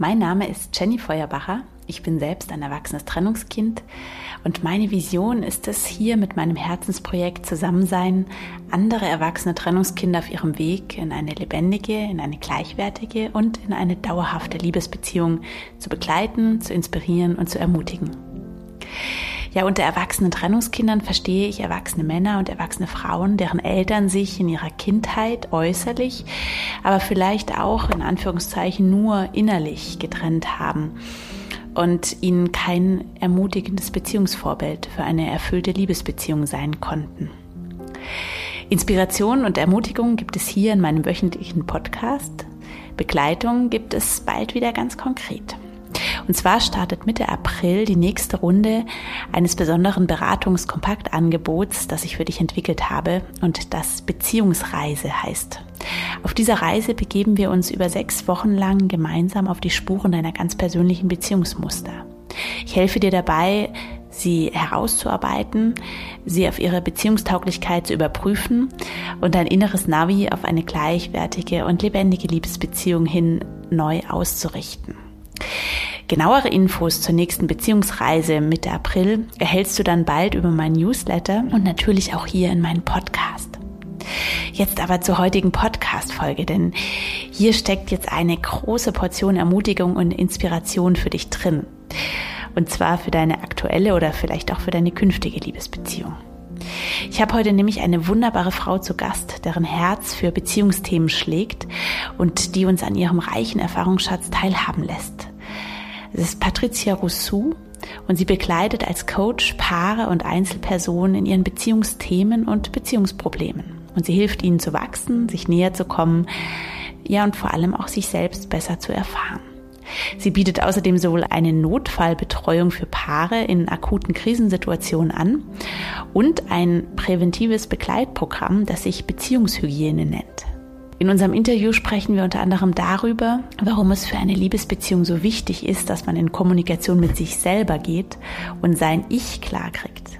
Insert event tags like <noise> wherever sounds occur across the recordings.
Mein Name ist Jenny Feuerbacher. Ich bin selbst ein erwachsenes Trennungskind und meine Vision ist es, hier mit meinem Herzensprojekt Zusammensein andere erwachsene Trennungskinder auf ihrem Weg in eine lebendige, in eine gleichwertige und in eine dauerhafte Liebesbeziehung zu begleiten, zu inspirieren und zu ermutigen. Ja, unter erwachsenen Trennungskindern verstehe ich erwachsene Männer und erwachsene Frauen, deren Eltern sich in ihrer Kindheit äußerlich, aber vielleicht auch in Anführungszeichen nur innerlich getrennt haben und ihnen kein ermutigendes Beziehungsvorbild für eine erfüllte Liebesbeziehung sein konnten. Inspiration und Ermutigung gibt es hier in meinem wöchentlichen Podcast. Begleitung gibt es bald wieder ganz konkret. Und zwar startet Mitte April die nächste Runde eines besonderen Beratungskompaktangebots, das ich für dich entwickelt habe und das Beziehungsreise heißt. Auf dieser Reise begeben wir uns über sechs Wochen lang gemeinsam auf die Spuren deiner ganz persönlichen Beziehungsmuster. Ich helfe dir dabei, sie herauszuarbeiten, sie auf ihre Beziehungstauglichkeit zu überprüfen und dein inneres Navi auf eine gleichwertige und lebendige Liebesbeziehung hin neu auszurichten. Genauere Infos zur nächsten Beziehungsreise Mitte April erhältst du dann bald über meinen Newsletter und natürlich auch hier in meinem Podcast. Jetzt aber zur heutigen Podcast-Folge, denn hier steckt jetzt eine große Portion Ermutigung und Inspiration für dich drin. Und zwar für deine aktuelle oder vielleicht auch für deine künftige Liebesbeziehung. Ich habe heute nämlich eine wunderbare Frau zu Gast, deren Herz für Beziehungsthemen schlägt und die uns an ihrem reichen Erfahrungsschatz teilhaben lässt. Es ist Patricia Rousseau und sie begleitet als Coach Paare und Einzelpersonen in ihren Beziehungsthemen und Beziehungsproblemen. Und sie hilft ihnen zu wachsen, sich näher zu kommen, ja und vor allem auch sich selbst besser zu erfahren. Sie bietet außerdem sowohl eine Notfallbetreuung für Paare in akuten Krisensituationen an und ein präventives Begleitprogramm, das sich Beziehungshygiene nennt. In unserem Interview sprechen wir unter anderem darüber, warum es für eine Liebesbeziehung so wichtig ist, dass man in Kommunikation mit sich selber geht und sein Ich klarkriegt.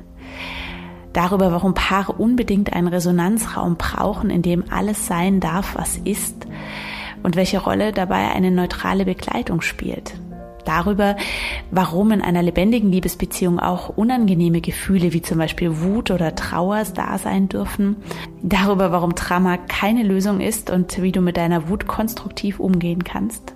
Darüber, warum Paare unbedingt einen Resonanzraum brauchen, in dem alles sein darf, was ist und welche Rolle dabei eine neutrale Begleitung spielt darüber, warum in einer lebendigen Liebesbeziehung auch unangenehme Gefühle wie zum Beispiel Wut oder Trauer da sein dürfen, darüber, warum Drama keine Lösung ist und wie du mit deiner Wut konstruktiv umgehen kannst,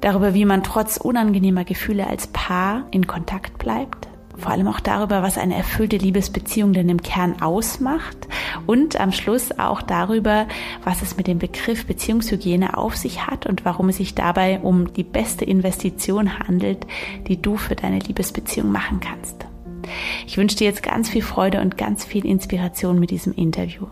darüber, wie man trotz unangenehmer Gefühle als Paar in Kontakt bleibt, vor allem auch darüber, was eine erfüllte Liebesbeziehung denn im Kern ausmacht und am Schluss auch darüber, was es mit dem Begriff Beziehungshygiene auf sich hat und warum es sich dabei um die beste Investition handelt, die du für deine Liebesbeziehung machen kannst. Ich wünsche dir jetzt ganz viel Freude und ganz viel Inspiration mit diesem Interview.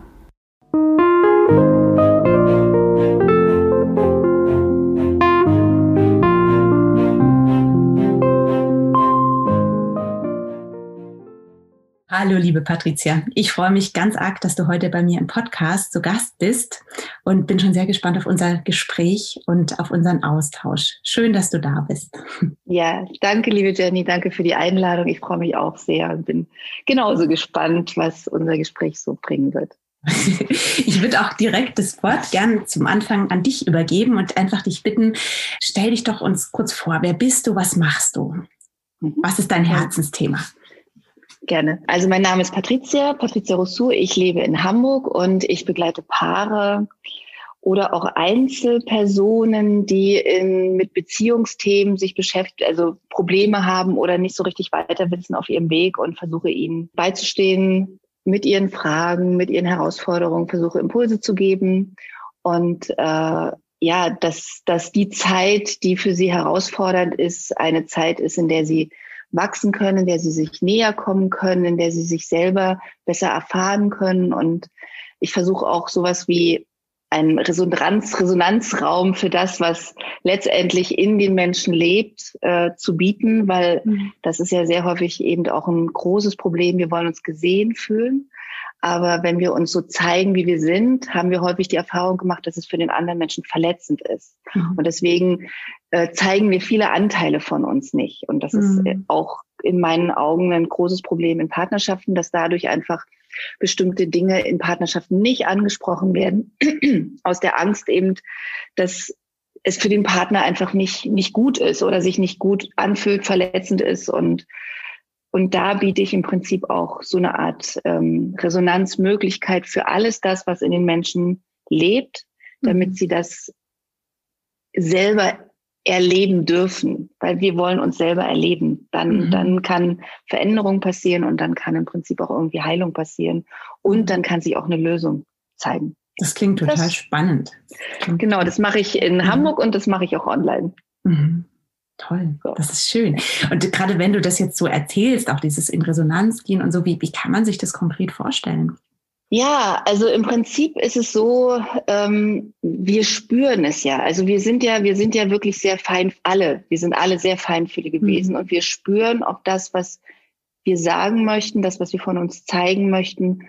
Hallo, liebe Patricia. Ich freue mich ganz arg, dass du heute bei mir im Podcast zu Gast bist und bin schon sehr gespannt auf unser Gespräch und auf unseren Austausch. Schön, dass du da bist. Ja, danke, liebe Jenny. Danke für die Einladung. Ich freue mich auch sehr und bin genauso gespannt, was unser Gespräch so bringen wird. <laughs> Ich würde auch direkt das Wort gern zum Anfang an dich übergeben und einfach dich bitten, stell dich doch uns kurz vor. Wer bist du? Was machst du? Mhm. Was ist dein Herzensthema? Gerne. Also mein Name ist Patricia, Patricia Rousseau. Ich lebe in Hamburg und ich begleite Paare oder auch Einzelpersonen, die in, mit Beziehungsthemen sich beschäftigen, also Probleme haben oder nicht so richtig weiter wissen auf ihrem Weg und versuche ihnen beizustehen mit ihren Fragen, mit ihren Herausforderungen, versuche Impulse zu geben und äh, ja, dass, dass die Zeit, die für sie herausfordernd ist, eine Zeit ist, in der sie wachsen können, in der sie sich näher kommen können, in der sie sich selber besser erfahren können. Und ich versuche auch sowas wie ein Resonanz, Resonanzraum für das, was letztendlich in den Menschen lebt, äh, zu bieten, weil mhm. das ist ja sehr häufig eben auch ein großes Problem. Wir wollen uns gesehen fühlen. Aber wenn wir uns so zeigen, wie wir sind, haben wir häufig die Erfahrung gemacht, dass es für den anderen Menschen verletzend ist. Mhm. Und deswegen äh, zeigen wir viele Anteile von uns nicht. Und das mhm. ist auch in meinen Augen ein großes Problem in Partnerschaften, dass dadurch einfach bestimmte Dinge in Partnerschaften nicht angesprochen werden, <clears throat> aus der Angst eben, dass es für den Partner einfach nicht, nicht gut ist oder sich nicht gut anfühlt, verletzend ist. Und, und da biete ich im Prinzip auch so eine Art ähm, Resonanzmöglichkeit für alles das, was in den Menschen lebt, damit mhm. sie das selber erleben dürfen, weil wir wollen uns selber erleben. Dann, mhm. dann kann Veränderung passieren und dann kann im Prinzip auch irgendwie Heilung passieren und dann kann sich auch eine Lösung zeigen. Das klingt total das, spannend. Genau, das mache ich in mhm. Hamburg und das mache ich auch online. Mhm. Toll, das ist schön. Und gerade wenn du das jetzt so erzählst, auch dieses in Resonanz gehen und so, wie, wie kann man sich das konkret vorstellen? Ja, also im Prinzip ist es so, ähm, wir spüren es ja. Also wir sind ja, wir sind ja wirklich sehr fein, alle, wir sind alle sehr feinfühlig gewesen mhm. und wir spüren, ob das, was wir sagen möchten, das, was wir von uns zeigen möchten,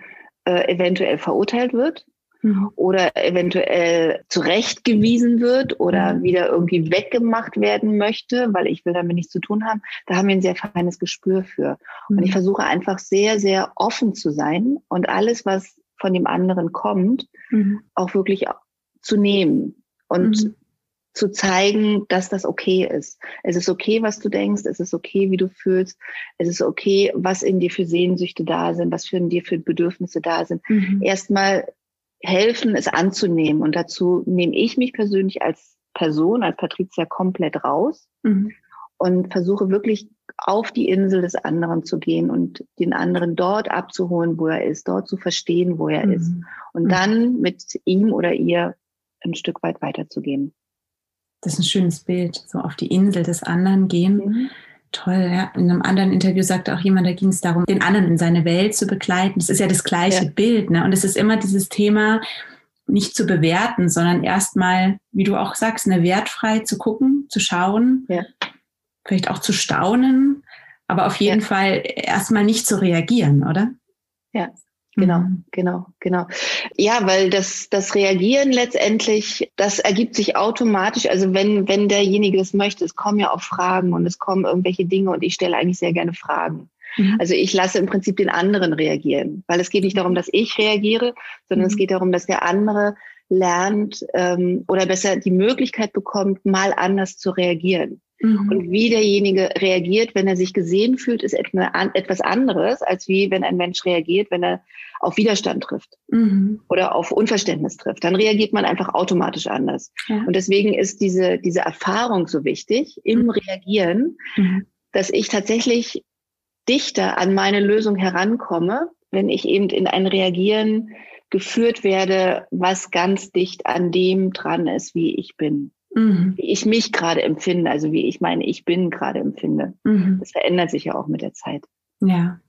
äh, eventuell verurteilt wird mhm. oder eventuell zurechtgewiesen wird oder mhm. wieder irgendwie weggemacht werden möchte, weil ich will damit nichts zu tun haben, da haben wir ein sehr feines Gespür für. Mhm. Und ich mhm. versuche einfach sehr, sehr offen zu sein und alles, was von dem anderen kommt, mhm. auch wirklich zu nehmen und zu zeigen, dass das okay ist. Es ist okay, was du denkst, es ist okay, wie du fühlst, es ist okay, was in dir für Sehnsüchte da sind, was für in dir für Bedürfnisse da sind. Mhm. Erstmal helfen, es anzunehmen. Und dazu nehme ich mich persönlich als Person, als Patricia komplett raus mhm. und versuche wirklich auf die Insel des anderen zu gehen und den anderen dort abzuholen, wo er ist, dort zu verstehen, wo er mhm. ist und mhm. dann mit ihm oder ihr ein Stück weit weiterzugehen. Das ist ein schönes Bild, so auf die Insel des anderen gehen. Mhm. Toll, ja. In einem anderen Interview sagte auch jemand, da ging es darum, den anderen in seine Welt zu begleiten. Das ist ja das gleiche ja. Bild, ne? Und es ist immer dieses Thema, nicht zu bewerten, sondern erstmal, wie du auch sagst, eine wertfrei zu gucken, zu schauen, ja. vielleicht auch zu staunen, aber auf jeden ja. Fall erstmal nicht zu reagieren, oder? Ja, Genau, mhm. genau, genau. Ja, weil das, das Reagieren letztendlich, das ergibt sich automatisch. Also wenn, wenn derjenige es möchte, es kommen ja auch Fragen und es kommen irgendwelche Dinge und ich stelle eigentlich sehr gerne Fragen. Mhm. Also ich lasse im Prinzip den anderen reagieren, weil es geht nicht darum, dass ich reagiere, sondern mhm. es geht darum, dass der andere lernt ähm, oder besser die Möglichkeit bekommt, mal anders zu reagieren. Mhm. Und wie derjenige reagiert, wenn er sich gesehen fühlt, ist etwas anderes, als wie wenn ein Mensch reagiert, wenn er auf Widerstand trifft mhm. oder auf Unverständnis trifft. Dann reagiert man einfach automatisch anders. Ja. Und deswegen ist diese, diese Erfahrung so wichtig im mhm. Reagieren, mhm. dass ich tatsächlich dichter an meine Lösung herankomme, wenn ich eben in ein Reagieren geführt werde, was ganz dicht an dem dran ist, wie ich bin mhm. wie ich mich gerade empfinde, also wie ich meine, ich bin gerade empfinde. Mhm. Das verändert sich ja auch mit der Zeit. Ja.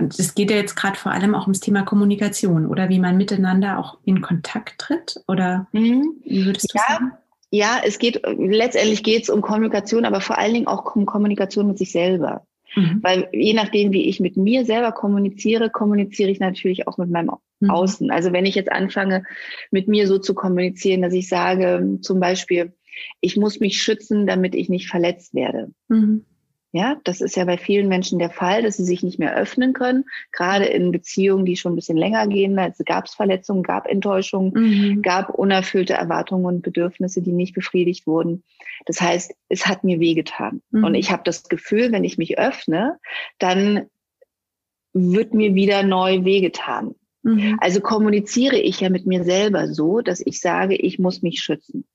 Und es geht ja jetzt gerade vor allem auch ums Thema Kommunikation oder wie man miteinander auch in Kontakt tritt oder mhm. wie würdest du ja. sagen? Ja, es geht letztendlich geht es um Kommunikation, aber vor allen Dingen auch um Kommunikation mit sich selber. Mhm. Weil je nachdem, wie ich mit mir selber kommuniziere, kommuniziere ich natürlich auch mit meinem mhm. Außen. Also wenn ich jetzt anfange, mit mir so zu kommunizieren, dass ich sage, zum Beispiel, ich muss mich schützen, damit ich nicht verletzt werde. Mhm. Ja, das ist ja bei vielen Menschen der Fall, dass sie sich nicht mehr öffnen können, gerade in Beziehungen, die schon ein bisschen länger gehen. Also gab es Verletzungen, gab Enttäuschungen, mhm. gab unerfüllte Erwartungen und Bedürfnisse, die nicht befriedigt wurden. Das heißt, es hat mir wehgetan. Mhm. Und ich habe das Gefühl, wenn ich mich öffne, dann wird mir wieder neu wehgetan. Mhm. Also kommuniziere ich ja mit mir selber so, dass ich sage, ich muss mich schützen.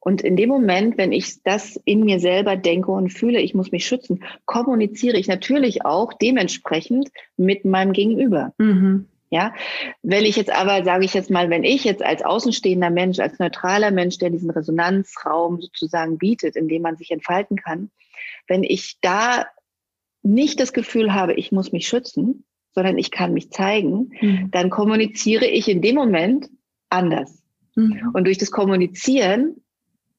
Und in dem Moment, wenn ich das in mir selber denke und fühle, ich muss mich schützen, kommuniziere ich natürlich auch dementsprechend mit meinem Gegenüber. Mhm. Ja, wenn ich jetzt aber, sage ich jetzt mal, wenn ich jetzt als außenstehender Mensch, als neutraler Mensch, der diesen Resonanzraum sozusagen bietet, in dem man sich entfalten kann, wenn ich da nicht das Gefühl habe, ich muss mich schützen, sondern ich kann mich zeigen, mhm. dann kommuniziere ich in dem Moment anders. Mhm. Und durch das Kommunizieren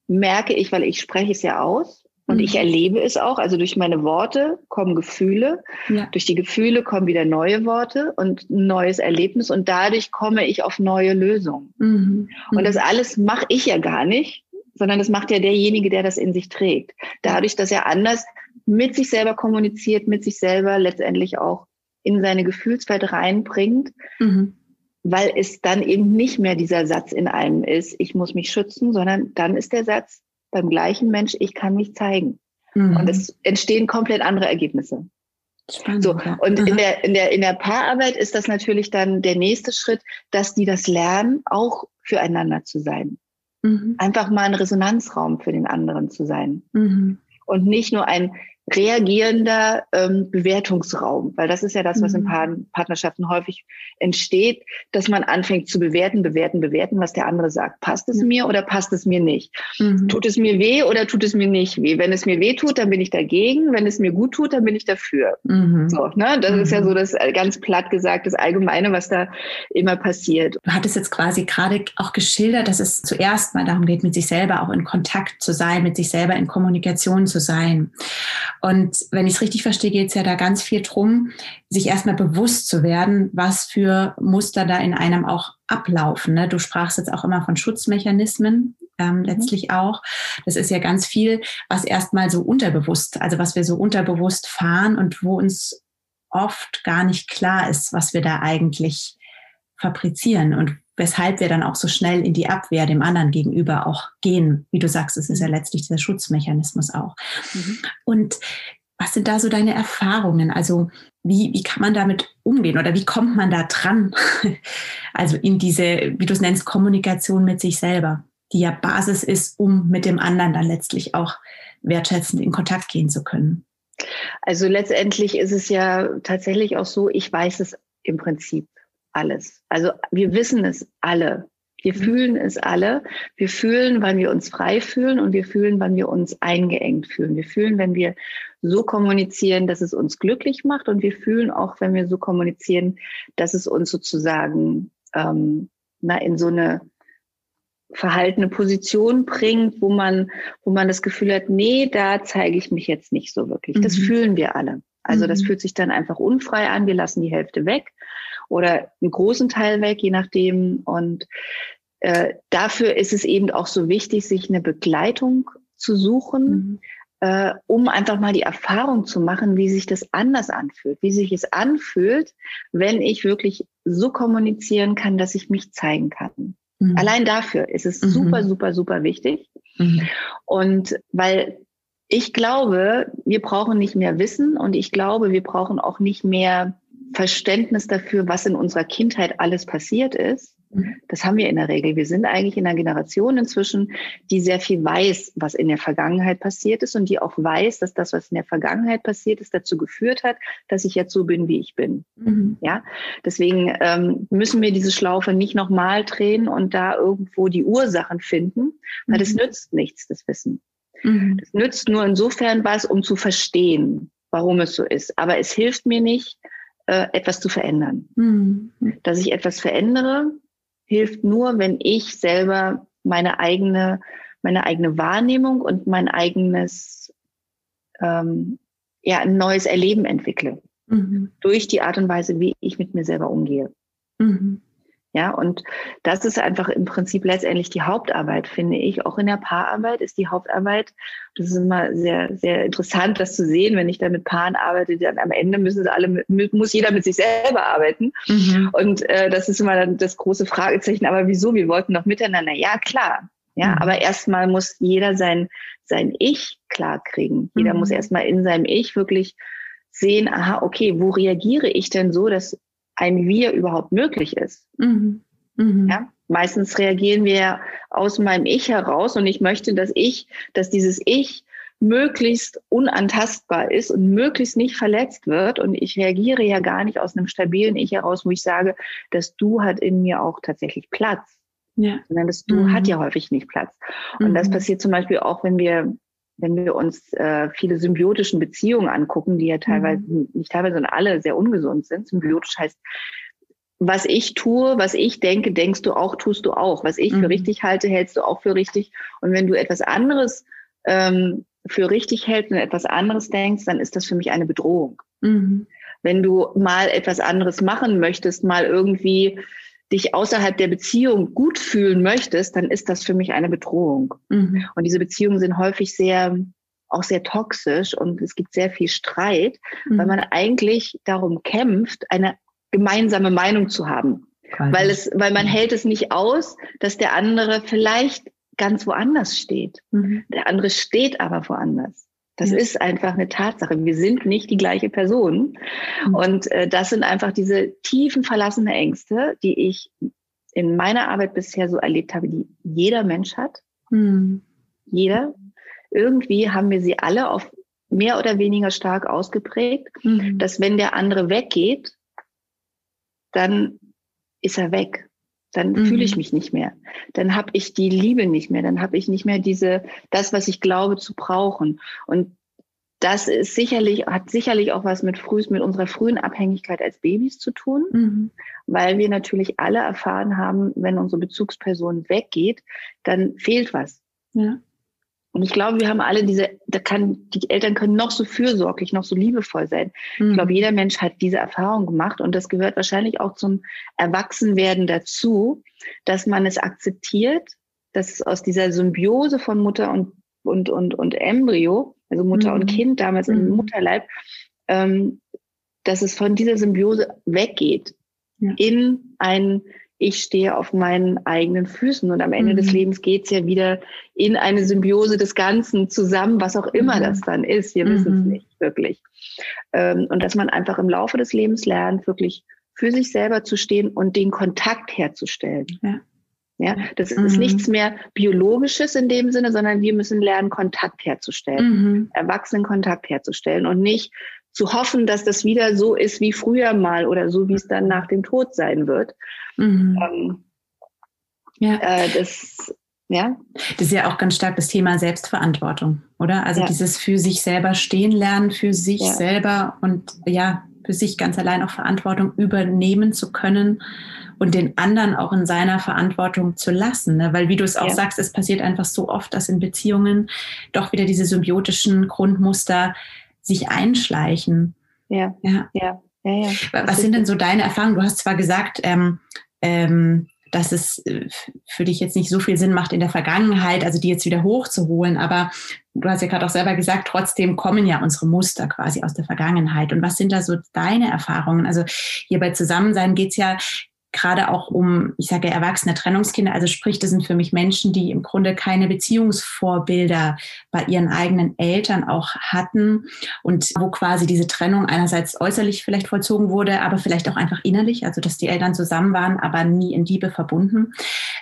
merke ich, weil ich spreche es ja aus und mhm. ich erlebe es auch, also durch meine Worte kommen Gefühle, ja. durch die Gefühle kommen wieder neue Worte und ein neues Erlebnis und dadurch komme ich auf neue Lösungen. Mhm. Und das alles mache ich ja gar nicht, sondern das macht ja derjenige, der das in sich trägt. Dadurch, dass er anders mit sich selber kommuniziert, mit sich selber letztendlich auch in seine Gefühlswelt reinbringt, mhm. Weil es dann eben nicht mehr dieser Satz in einem ist, ich muss mich schützen, sondern dann ist der Satz beim gleichen Mensch, ich kann mich zeigen. Mhm. Und es entstehen komplett andere Ergebnisse. Spannend, so, und in der, in, der, in der Paararbeit ist das natürlich dann der nächste Schritt, dass die das lernen, auch füreinander zu sein. Mhm. Einfach mal ein Resonanzraum für den anderen zu sein. Mhm. Und nicht nur ein reagierender ähm, Bewertungsraum, weil das ist ja das, was in mhm. Partnerschaften häufig entsteht, dass man anfängt zu bewerten, bewerten, bewerten, was der andere sagt. Passt es mir oder passt es mir nicht? Mhm. Tut es mir weh oder tut es mir nicht weh? Wenn es mir weh tut, dann bin ich dagegen. Wenn es mir gut tut, dann bin ich dafür. Mhm. So, ne? Das ist ja so mhm. das äh, ganz platt gesagt, das Allgemeine, was da immer passiert. Du hattest jetzt quasi gerade auch geschildert, dass es zuerst mal darum geht, mit sich selber auch in Kontakt zu sein, mit sich selber in Kommunikation zu sein. Und wenn ich es richtig verstehe, geht es ja da ganz viel drum, sich erstmal bewusst zu werden, was für Muster da in einem auch ablaufen. Ne? Du sprachst jetzt auch immer von Schutzmechanismen, ähm, mhm. letztlich auch. Das ist ja ganz viel, was erstmal so unterbewusst, also was wir so unterbewusst fahren und wo uns oft gar nicht klar ist, was wir da eigentlich fabrizieren und weshalb wir dann auch so schnell in die Abwehr dem anderen gegenüber auch gehen. Wie du sagst, es ist ja mhm. letztlich dieser Schutzmechanismus auch. Mhm. Und was sind da so deine Erfahrungen? Also wie, wie kann man damit umgehen oder wie kommt man da dran? <laughs> Also in diese, wie du es nennst, Kommunikation mit sich selber, die ja Basis ist, um mit dem anderen dann letztlich auch wertschätzend in Kontakt gehen zu können. Also letztendlich ist es ja tatsächlich auch so, ich weiß es im Prinzip alles. Also wir wissen es alle. Wir mhm. fühlen es alle. Wir fühlen, wann wir uns frei fühlen und wir fühlen, wann wir uns eingeengt fühlen. Wir fühlen, wenn wir so kommunizieren, dass es uns glücklich macht und wir fühlen auch, wenn wir so kommunizieren, dass es uns sozusagen ähm, na, in so eine verhaltene Position bringt, wo man, wo man das Gefühl hat, nee, da zeige ich mich jetzt nicht so wirklich. Das mhm. fühlen wir alle. Also das mhm. fühlt sich dann einfach unfrei an. Wir lassen die Hälfte weg oder einen großen Teil weg, je nachdem. Und äh, dafür ist es eben auch so wichtig, sich eine Begleitung zu suchen, mhm. äh, um einfach mal die Erfahrung zu machen, wie sich das anders anfühlt, wie sich es anfühlt, wenn ich wirklich so kommunizieren kann, dass ich mich zeigen kann. Mhm. Allein dafür ist es mhm. super, super, super wichtig. Mhm. Und weil ich glaube, wir brauchen nicht mehr Wissen und ich glaube, wir brauchen auch nicht mehr Verständnis dafür, was in unserer Kindheit alles passiert ist. Mhm. Das haben wir in der Regel. Wir sind eigentlich in einer Generation inzwischen, die sehr viel weiß, was in der Vergangenheit passiert ist und die auch weiß, dass das, was in der Vergangenheit passiert ist, dazu geführt hat, dass ich jetzt so bin, wie ich bin. Mhm. Ja, deswegen ähm, müssen wir diese Schlaufe nicht nochmal drehen und da irgendwo die Ursachen finden, weil mhm. das nützt nichts, das Wissen. Mhm. Das nützt nur insofern was, um zu verstehen, warum es so ist. Aber es hilft mir nicht, äh, etwas zu verändern. Mhm. Dass ich etwas verändere, hilft nur, wenn ich selber meine eigene, meine eigene Wahrnehmung und mein eigenes, ähm, ja, ein neues Erleben entwickle. Mhm. Durch die Art und Weise, wie ich mit mir selber umgehe. Mhm. Ja, und das ist einfach im Prinzip letztendlich die Hauptarbeit, finde ich. Auch in der Paararbeit ist die Hauptarbeit. Das ist immer sehr, sehr interessant, das zu sehen. Wenn ich da mit Paaren arbeite, dann am Ende müssen sie alle, muss jeder mit sich selber arbeiten. Mhm. Und äh, das ist immer dann das große Fragezeichen. Aber wieso? Wir wollten doch miteinander. Ja, klar. Ja, mhm. aber erstmal muss jeder sein, sein Ich klar kriegen. Jeder mhm. muss erstmal in seinem Ich wirklich sehen, aha, okay, wo reagiere ich denn so, dass ein Wir überhaupt möglich ist. Mhm. Mhm. Ja? Meistens reagieren wir aus meinem Ich heraus und ich möchte, dass ich, dass dieses Ich möglichst unantastbar ist und möglichst nicht verletzt wird. Und ich reagiere ja gar nicht aus einem stabilen Ich heraus, wo ich sage, das Du hat in mir auch tatsächlich Platz. Ja. Sondern das Du mhm. hat ja häufig nicht Platz. Und mhm. das passiert zum Beispiel auch, wenn wir wenn wir uns äh, viele symbiotischen Beziehungen angucken, die ja teilweise, mhm. nicht teilweise, sondern alle sehr ungesund sind. Symbiotisch heißt, was ich tue, was ich denke, denkst du auch, tust du auch. Was ich mhm. für richtig halte, hältst du auch für richtig. Und wenn du etwas anderes ähm, für richtig hältst und etwas anderes denkst, dann ist das für mich eine Bedrohung. Mhm. Wenn du mal etwas anderes machen möchtest, mal irgendwie dich außerhalb der Beziehung gut fühlen möchtest, dann ist das für mich eine Bedrohung. Mhm. Und diese Beziehungen sind häufig sehr, auch sehr toxisch und es gibt sehr viel Streit, mhm. weil man eigentlich darum kämpft, eine gemeinsame Meinung zu haben. Keine. Weil es, weil man hält es nicht aus, dass der andere vielleicht ganz woanders steht. Mhm. Der andere steht aber woanders. Das ja. ist einfach eine Tatsache. Wir sind nicht die gleiche Person. Mhm. Und äh, das sind einfach diese tiefen verlassene Ängste, die ich in meiner Arbeit bisher so erlebt habe, die jeder Mensch hat. Mhm. Jeder. Irgendwie haben wir sie alle auf mehr oder weniger stark ausgeprägt, mhm. dass wenn der andere weggeht, dann ist er weg. Dann mhm. fühle ich mich nicht mehr. Dann habe ich die Liebe nicht mehr. Dann habe ich nicht mehr diese, das, was ich glaube zu brauchen. Und das ist sicherlich, hat sicherlich auch was mit früh, mit unserer frühen Abhängigkeit als Babys zu tun, mhm. weil wir natürlich alle erfahren haben, wenn unsere Bezugsperson weggeht, dann fehlt was. Ja. Und ich glaube, wir haben alle diese, da kann, die Eltern können noch so fürsorglich, noch so liebevoll sein. Mhm. Ich glaube, jeder Mensch hat diese Erfahrung gemacht und das gehört wahrscheinlich auch zum Erwachsenwerden dazu, dass man es akzeptiert, dass aus dieser Symbiose von Mutter und, und, und, und Embryo, also Mutter mhm. und Kind damals mhm. im Mutterleib, ähm, dass es von dieser Symbiose weggeht ja. in ein ich stehe auf meinen eigenen Füßen und am Ende mhm. des Lebens geht's ja wieder in eine Symbiose des Ganzen zusammen, was auch immer mhm. das dann ist. Wir mhm. wissen es nicht wirklich. Ähm, und dass man einfach im Laufe des Lebens lernt, wirklich für sich selber zu stehen und den Kontakt herzustellen. Ja. Ja, das ist mhm. nichts mehr Biologisches in dem Sinne, sondern wir müssen lernen, Kontakt herzustellen, mhm. Erwachsenenkontakt herzustellen und nicht zu hoffen, dass das wieder so ist wie früher mal oder so, wie es dann nach dem Tod sein wird. Mhm. Ähm, ja. Äh, das, ja. Das ist ja auch ganz stark das Thema Selbstverantwortung, oder? Also ja. dieses für sich selber stehen lernen, für sich ja. selber und ja, für sich ganz allein auch Verantwortung übernehmen zu können und den anderen auch in seiner Verantwortung zu lassen. Ne? Weil wie du es auch ja. sagst, es passiert einfach so oft, dass in Beziehungen doch wieder diese symbiotischen Grundmuster sich einschleichen. Ja, ja, ja. ja, ja. Was sind denn so deine Erfahrungen? Du hast zwar gesagt, ähm, ähm, dass es äh, für dich jetzt nicht so viel Sinn macht in der Vergangenheit, also die jetzt wieder hochzuholen, aber du hast ja gerade auch selber gesagt, trotzdem kommen ja unsere Muster quasi aus der Vergangenheit. Und was sind da so deine Erfahrungen? Also hier bei Zusammensein geht es ja gerade auch um, ich sage erwachsene Trennungskinder, also sprich, das sind für mich Menschen, die im Grunde keine Beziehungsvorbilder bei ihren eigenen Eltern auch hatten und wo quasi diese Trennung einerseits äußerlich vielleicht vollzogen wurde, aber vielleicht auch einfach innerlich, also dass die Eltern zusammen waren, aber nie in Liebe verbunden.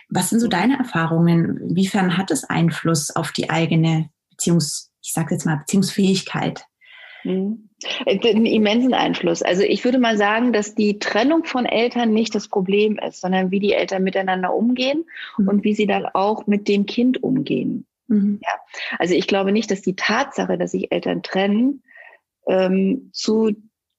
Was sind so deine Erfahrungen? Inwiefern hat es Einfluss auf die eigene Beziehungs, ich sage jetzt mal Beziehungsfähigkeit? Mhm. Einen immensen Einfluss. Also ich würde mal sagen, dass die Trennung von Eltern nicht das Problem ist, sondern wie die Eltern miteinander umgehen mhm. und wie sie dann auch mit dem Kind umgehen. Mhm. Ja? Also ich glaube nicht, dass die Tatsache, dass sich Eltern trennen, ähm, zu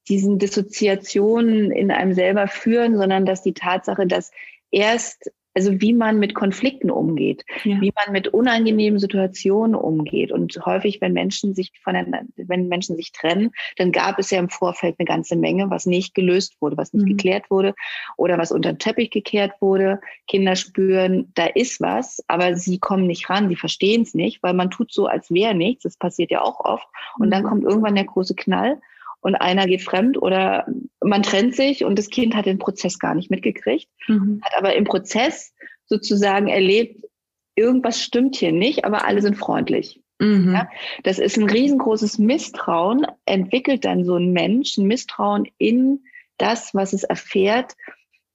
diesen Dissoziationen in einem selber führen, sondern dass die Tatsache, dass erst also wie man mit Konflikten umgeht, ja. wie man mit unangenehmen Situationen umgeht. Und häufig, wenn Menschen sich voneinander, wenn Menschen sich trennen, dann gab es ja im Vorfeld eine ganze Menge, was nicht gelöst wurde, was nicht mhm. geklärt wurde oder was unter den Teppich gekehrt wurde. Kinder spüren, da ist was, aber sie kommen nicht ran, sie verstehen es nicht, weil man tut so, als wäre nichts. Das passiert ja auch oft. Und mhm. dann kommt irgendwann der große Knall und einer geht fremd oder man trennt sich und das Kind hat den Prozess gar nicht mitgekriegt, mhm. hat aber im Prozess sozusagen erlebt, irgendwas stimmt hier nicht, aber alle sind freundlich. Mhm. Ja, das ist ein riesengroßes Misstrauen, entwickelt dann so ein Mensch, ein Misstrauen in das, was es erfährt,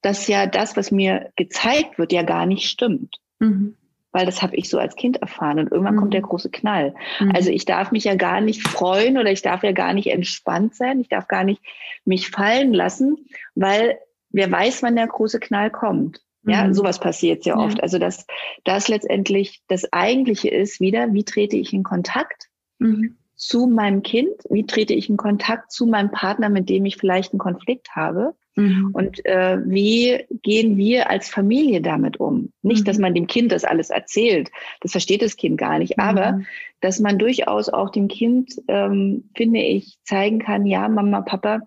dass ja das, was mir gezeigt wird, ja gar nicht stimmt. Mhm weil das habe ich so als Kind erfahren und irgendwann mhm. kommt der mhm. große Knall. Mhm. Also ich darf mich ja gar nicht freuen oder ich darf ja gar nicht entspannt sein, ich darf gar nicht mich fallen lassen, weil wer weiß, wann der große Knall kommt. Ja, mhm. sowas passiert sehr oft. Ja. Also dass das letztendlich das Eigentliche ist wieder, wie trete ich in Kontakt mhm. zu meinem Kind? Wie trete ich in Kontakt zu meinem Partner, mit dem ich vielleicht einen Konflikt habe? Mhm. Und äh, wie gehen wir als Familie damit um? Nicht, mhm. dass man dem Kind das alles erzählt, das versteht das Kind gar nicht, mhm. aber dass man durchaus auch dem Kind, ähm, finde ich, zeigen kann, ja, Mama, Papa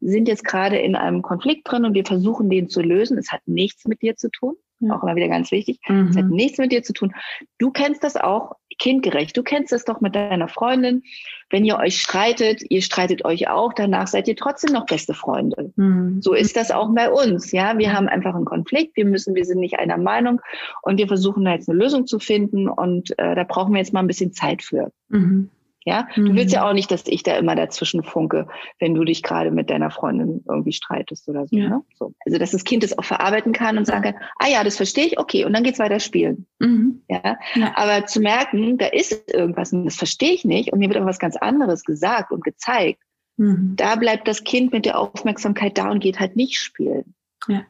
sind jetzt gerade in einem Konflikt drin und wir versuchen den zu lösen. Es hat nichts mit dir zu tun. Ja. Auch immer wieder ganz wichtig. Mhm. Es hat nichts mit dir zu tun. Du kennst das auch kindgerecht. Du kennst das doch mit deiner Freundin. Wenn ihr euch streitet, ihr streitet euch auch, danach seid ihr trotzdem noch beste Freunde. Mhm. So ist das auch bei uns. Ja, wir haben einfach einen Konflikt. Wir müssen, wir sind nicht einer Meinung und wir versuchen da jetzt eine Lösung zu finden und äh, da brauchen wir jetzt mal ein bisschen Zeit für. Mhm. Ja, mhm. du willst ja mhm. auch nicht, dass ich da immer dazwischen funke, wenn du dich gerade mit deiner Freundin irgendwie streitest oder so, ja. ne? so. Also, dass das Kind das auch verarbeiten kann und sagen kann, ah ja, das verstehe ich, okay, und dann geht's weiter spielen. Mhm. Ja? ja? aber zu merken, da ist irgendwas und das verstehe ich nicht und mir wird aber was ganz anderes gesagt und gezeigt, mhm. da bleibt das Kind mit der Aufmerksamkeit da und geht halt nicht spielen. Ja.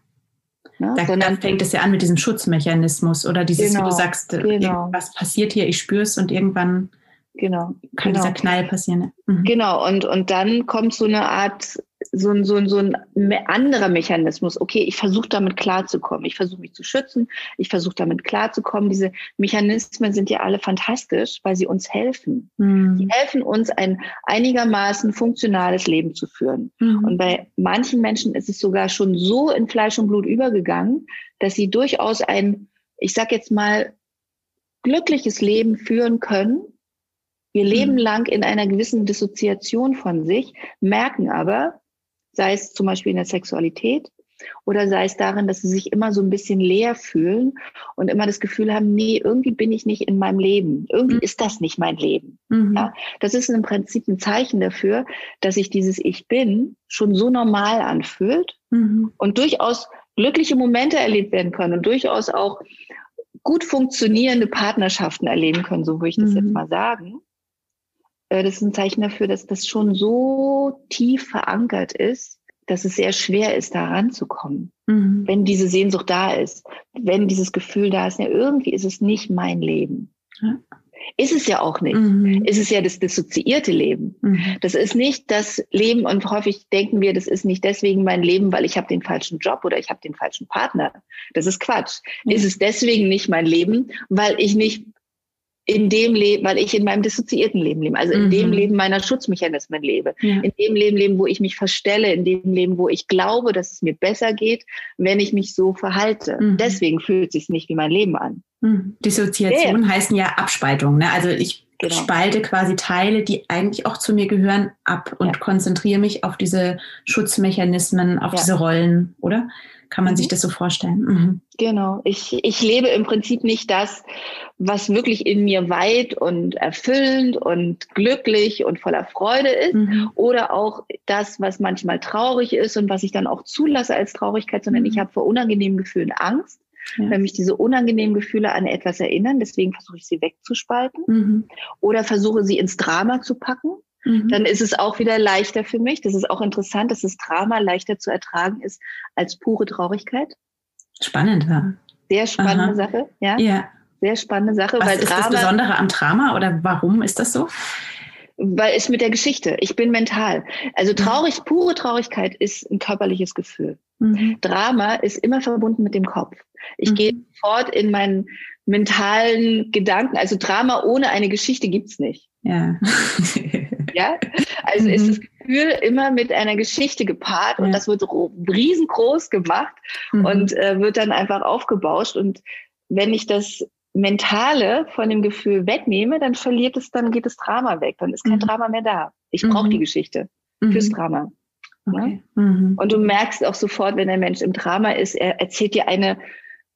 Ne? Da, Sondern, fängt es ja an mit diesem Schutzmechanismus oder dieses, genau, wie du sagst, äh, genau. was passiert hier, ich spüre es und irgendwann Genau. Kann genau. dieser Knall passieren. Ne? Mhm. Genau, und, und dann kommt so eine Art, so ein, so ein, so ein anderer Mechanismus. Okay, ich versuche damit klarzukommen. Ich versuche mich zu schützen. Ich versuche damit klarzukommen. Diese Mechanismen sind ja alle fantastisch, weil sie uns helfen. Mhm. Die helfen uns, ein einigermaßen funktionales Leben zu führen. Mhm. Und bei manchen Menschen ist es sogar schon so in Fleisch und Blut übergegangen, dass sie durchaus ein, ich sag jetzt mal, glückliches Leben führen können, wir leben mhm. lang in einer gewissen Dissoziation von sich, merken aber, sei es zum Beispiel in der Sexualität oder sei es darin, dass sie sich immer so ein bisschen leer fühlen und immer das Gefühl haben, nee, irgendwie bin ich nicht in meinem Leben. Irgendwie mhm. ist das nicht mein Leben. Mhm. Ja, das ist im Prinzip ein Zeichen dafür, dass sich dieses Ich bin schon so normal anfühlt mhm. und durchaus glückliche Momente erlebt werden können und durchaus auch gut funktionierende Partnerschaften erleben können, so würde ich das jetzt mhm. mal sagen. Äh, das ist ein Zeichen dafür, dass das schon so tief verankert ist, dass es sehr schwer ist, da ranzukommen. Mhm. Wenn diese Sehnsucht da ist, wenn dieses Gefühl da ist, ja, irgendwie ist es nicht mein Leben. Ja. Ist es ja auch nicht. Mhm. Ist es ja das dissoziierte Leben. Mhm. Das ist nicht das Leben und häufig denken wir, das ist nicht deswegen mein Leben, weil ich habe den falschen Job oder ich habe den falschen Partner. Das ist Quatsch. Mhm. Ist es deswegen nicht mein Leben, weil ich nicht in dem Leben, weil ich in meinem dissoziierten Leben lebe, also in mhm. dem Leben meiner Schutzmechanismen lebe, ja. in dem Leben leben, wo ich mich verstelle, in dem Leben, wo ich glaube, dass es mir besser geht, wenn ich mich so verhalte. Mhm. Deswegen fühlt es sich nicht wie mein Leben an. Mhm. Dissoziation ja. heißen ja Abspaltung. Ne? Also ich genau. spalte quasi Teile, die eigentlich auch zu mir gehören, ab und ja. konzentriere mich auf diese Schutzmechanismen, auf diese Rollen, oder? Kann man mhm. sich das so vorstellen? Mhm. Genau. Ich, ich lebe im Prinzip nicht das, was wirklich in mir weit und erfüllend und glücklich und voller Freude ist mhm. oder auch das, was manchmal traurig ist und was ich dann auch zulasse als Traurigkeit, sondern mhm. ich habe vor unangenehmen Gefühlen Angst. Ja. Wenn mich diese unangenehmen Gefühle an etwas erinnern, deswegen versuche ich sie wegzuspalten mhm. oder versuche sie ins Drama zu packen Mhm. dann ist es auch wieder leichter für mich. Das ist auch interessant, dass das Drama leichter zu ertragen ist als pure Traurigkeit. Spannend, ja. Sehr spannende Aha. Sache, ja. Ja. Sehr spannende Sache. Was ist Drama, das Besondere am Drama oder warum ist das so? Weil es mit der Geschichte. Ich bin mental. Also mhm. traurig, pure Traurigkeit ist ein körperliches Gefühl. Mhm. Drama ist immer verbunden mit dem Kopf. Ich mhm. gehe sofort in meinen mentalen Gedanken. Also Drama ohne eine Geschichte gibt's nicht. Ja. <laughs> ja, also mhm. ist das Gefühl immer mit einer Geschichte gepaart und ja. das wird riesengroß gemacht mhm. und äh, wird dann einfach aufgebauscht. Und wenn ich das Mentale von dem Gefühl wegnehme, dann verliert es, dann geht das Drama weg. Dann ist kein mhm. Drama mehr da. Ich brauche die mhm. Geschichte fürs mhm. Drama. Okay. Ja? Mhm. Und du merkst auch sofort, wenn ein Mensch im Drama ist, er erzählt dir eine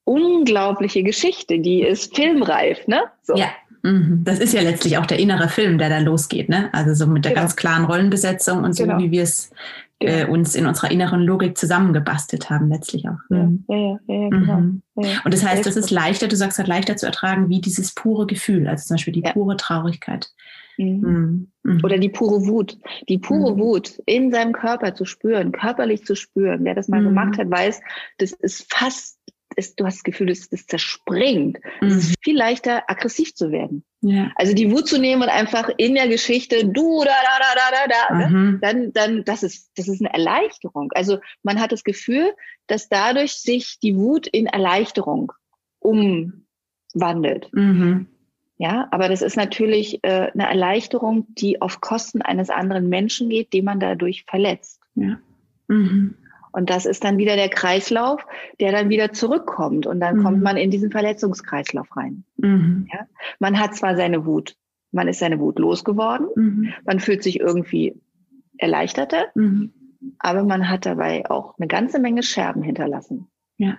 unglaubliche Geschichte, die ist filmreif, ne? So. Ja. Das ist ja letztlich auch der innere Film, der da losgeht, ne? Also so mit der genau. ganz klaren Rollenbesetzung und so, genau. wie wir es. Äh, uns in unserer inneren Logik zusammengebastelt haben, letztlich auch. Ja, mhm. ja, ja, ja, genau. Mhm. Und das heißt, das ist leichter, du sagst halt leichter zu ertragen, wie dieses pure Gefühl, also zum Beispiel die pure Traurigkeit. Mhm. Mhm. Oder die pure Wut. Die pure mhm. Wut in seinem Körper zu spüren, körperlich zu spüren. Wer das mal gemacht hat, weiß, das ist fast ist, du hast das Gefühl, es, es zerspringt. Mhm. Es ist viel leichter, aggressiv zu werden. Ja. Also die Wut zu nehmen und einfach in der Geschichte, du, da, da, da, da, da, da, mhm. dann, dann, das ist, das ist eine Erleichterung. Also man hat das Gefühl, dass dadurch sich die Wut in Erleichterung umwandelt. Mhm. Ja, aber das ist natürlich äh, eine Erleichterung, die auf Kosten eines anderen Menschen geht, den man dadurch verletzt. Ja. Mhm. Und das ist dann wieder der Kreislauf, der dann wieder zurückkommt. Und dann mhm. kommt man in diesen Verletzungskreislauf rein. Mhm. Ja? Man hat zwar seine Wut, man ist seine Wut losgeworden, mhm. man fühlt sich irgendwie erleichterter, Mhm. aber man hat dabei auch eine ganze Menge Scherben hinterlassen. Ja.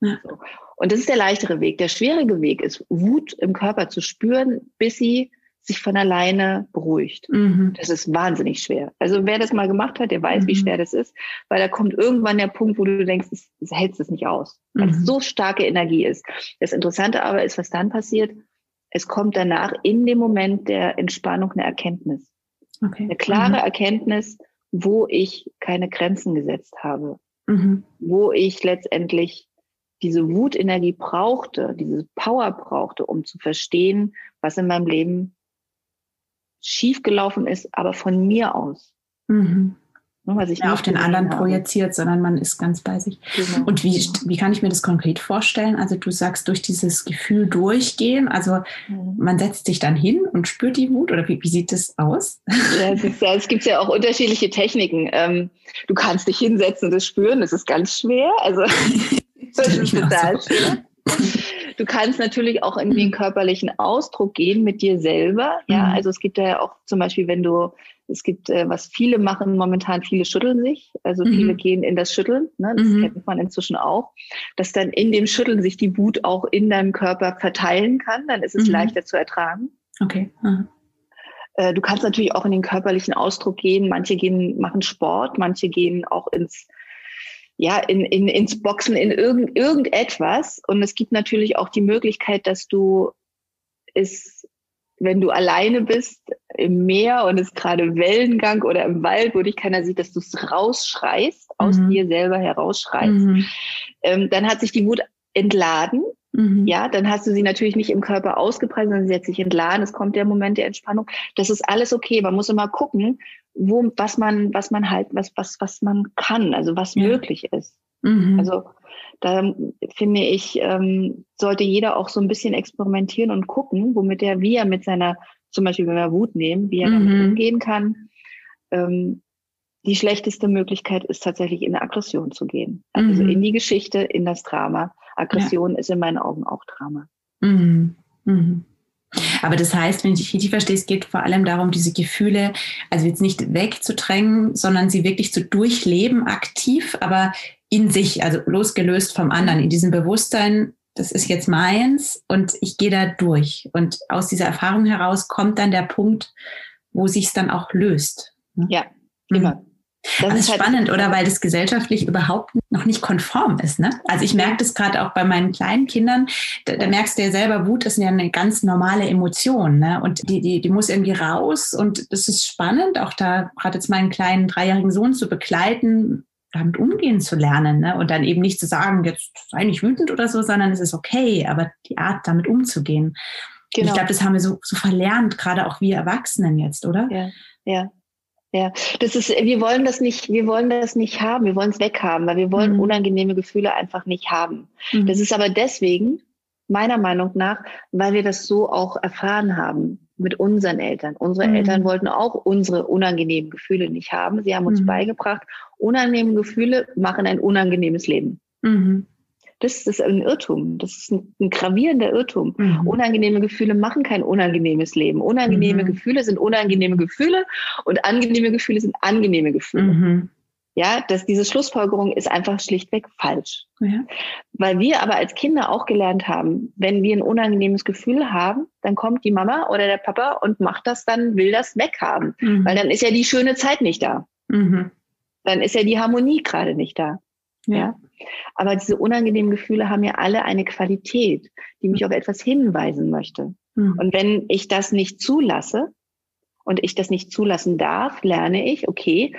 Ja. So. Und das ist der leichtere Weg. Der schwierige Weg ist, Wut im Körper zu spüren, bis sie sich von alleine beruhigt. Mhm. Das ist wahnsinnig schwer. Also wer das mal gemacht hat, der weiß, wie Mhm. schwer das ist, weil da kommt irgendwann der Punkt, wo du denkst, es, es hältst es nicht aus, weil es Mhm. so starke Energie ist. Das Interessante aber ist, was dann passiert, es kommt danach in dem Moment der Entspannung eine Erkenntnis. Okay. Eine klare Erkenntnis, wo ich keine Grenzen gesetzt habe, Mhm. wo ich letztendlich diese Wutenergie brauchte, diese Power brauchte, um zu verstehen, was in meinem Leben schiefgelaufen ist, aber von mir aus. Mhm. Ne, Was ich Ja, auf den anderen habe. projiziert, sondern man ist ganz bei sich. Genau. Und wie, wie kann ich mir das konkret vorstellen? Also du sagst, durch dieses Gefühl durchgehen, also Mhm. man setzt sich dann hin und spürt die Wut oder wie, wie sieht das aus? Ja, es, ist, ja, es gibt ja auch unterschiedliche Techniken. Ähm, du kannst dich hinsetzen und das spüren, das ist ganz schwer. Also <laughs> das ist auch total so. schwer. Du kannst natürlich auch in den körperlichen Ausdruck gehen mit dir selber. Ja, Mhm. also es gibt ja auch zum Beispiel, wenn du, es gibt, äh, was viele machen momentan, viele schütteln sich. Also Mhm. viele gehen in das Schütteln. Ne? Das Mhm. kennt man inzwischen auch. Dass dann in dem Schütteln sich die Wut auch in deinem Körper verteilen kann. Dann ist es Mhm. leichter zu ertragen. Okay. Aha. Äh, Du kannst natürlich auch in den körperlichen Ausdruck gehen. Manche gehen, machen Sport, manche gehen auch ins, ja, in, in, ins Boxen, in irgend, irgendetwas. Und es gibt natürlich auch die Möglichkeit, dass du es, wenn du alleine bist im Meer und es gerade Wellengang oder im Wald, wo dich keiner sieht, dass du es rausschreist, aus Mhm. dir selber herausschreist. Mhm. Ähm, dann hat sich die Wut entladen. Mhm. Ja, dann hast du sie natürlich nicht im Körper ausgepreist, sondern sie hat sich entladen. Es kommt der Moment der Entspannung. Das ist alles okay. Man muss immer gucken, wo, was man, was man halt, was, was, was man kann, also was Ja. möglich ist. Mhm. Also da finde ich, ähm, sollte jeder auch so ein bisschen experimentieren und gucken, womit er, wie er mit seiner, zum Beispiel wenn wir Wut nehmen, wie er damit Mhm. umgehen kann. Ähm, die schlechteste Möglichkeit ist tatsächlich in eine Aggression zu gehen. Also Mhm. in die Geschichte, in das Drama. Aggression ist in meinen Augen auch Drama. Mhm. Mhm. Aber das heißt, wenn ich dich richtig verstehe, es geht vor allem darum, diese Gefühle, also jetzt nicht wegzudrängen, sondern sie wirklich zu durchleben, aktiv, aber in sich, also losgelöst vom anderen, in diesem Bewusstsein, das ist jetzt meins und ich gehe da durch. Und aus dieser Erfahrung heraus kommt dann der Punkt, wo sich es dann auch löst. ne? Ja, Mhm. Das Das ist halt- spannend, oder? Weil das gesellschaftlich überhaupt noch nicht konform ist. Ne? Also ich merke das gerade auch bei meinen kleinen Kindern. Da, da merkst du ja selber, Wut ist ja eine ganz normale Emotion. Ne? Und die, die, die muss irgendwie raus. Und das ist spannend, auch da gerade jetzt meinen kleinen dreijährigen Sohn zu begleiten, damit umgehen zu lernen. Ne? Und dann eben nicht zu sagen, jetzt sei nicht wütend oder so, sondern es ist okay, aber die Art, damit umzugehen. Genau. Ich glaube, das haben wir so, so verlernt, gerade auch wir Erwachsenen jetzt, oder? Ja, ja. Ja, das ist, wir wollen das nicht, wir wollen das nicht haben, wir wollen es weghaben, weil wir wollen Mhm. unangenehme Gefühle einfach nicht haben. Mhm. Das ist aber deswegen, meiner Meinung nach, weil wir das so auch erfahren haben mit unseren Eltern. Unsere Mhm. Eltern wollten auch unsere unangenehmen Gefühle nicht haben. Sie haben uns Mhm. beigebracht, unangenehme Gefühle machen ein unangenehmes Leben. Das ist ein Irrtum. Das ist ein, ein gravierender Irrtum. Mhm. Unangenehme Gefühle machen kein unangenehmes Leben. Unangenehme Mhm. Gefühle sind unangenehme Gefühle und angenehme Gefühle sind angenehme Gefühle. Mhm. Ja, dass diese Schlussfolgerung ist einfach schlichtweg falsch. Ja. Weil wir aber als Kinder auch gelernt haben, wenn wir ein unangenehmes Gefühl haben, dann kommt die Mama oder der Papa und macht das dann, will das weghaben. Mhm. Weil dann ist ja die schöne Zeit nicht da. Mhm. Dann ist ja die Harmonie gerade nicht da. Ja. Aber diese unangenehmen Gefühle haben ja alle eine Qualität, die mich auf etwas hinweisen möchte. Mhm. Und wenn ich das nicht zulasse und ich das nicht zulassen darf, lerne ich, okay,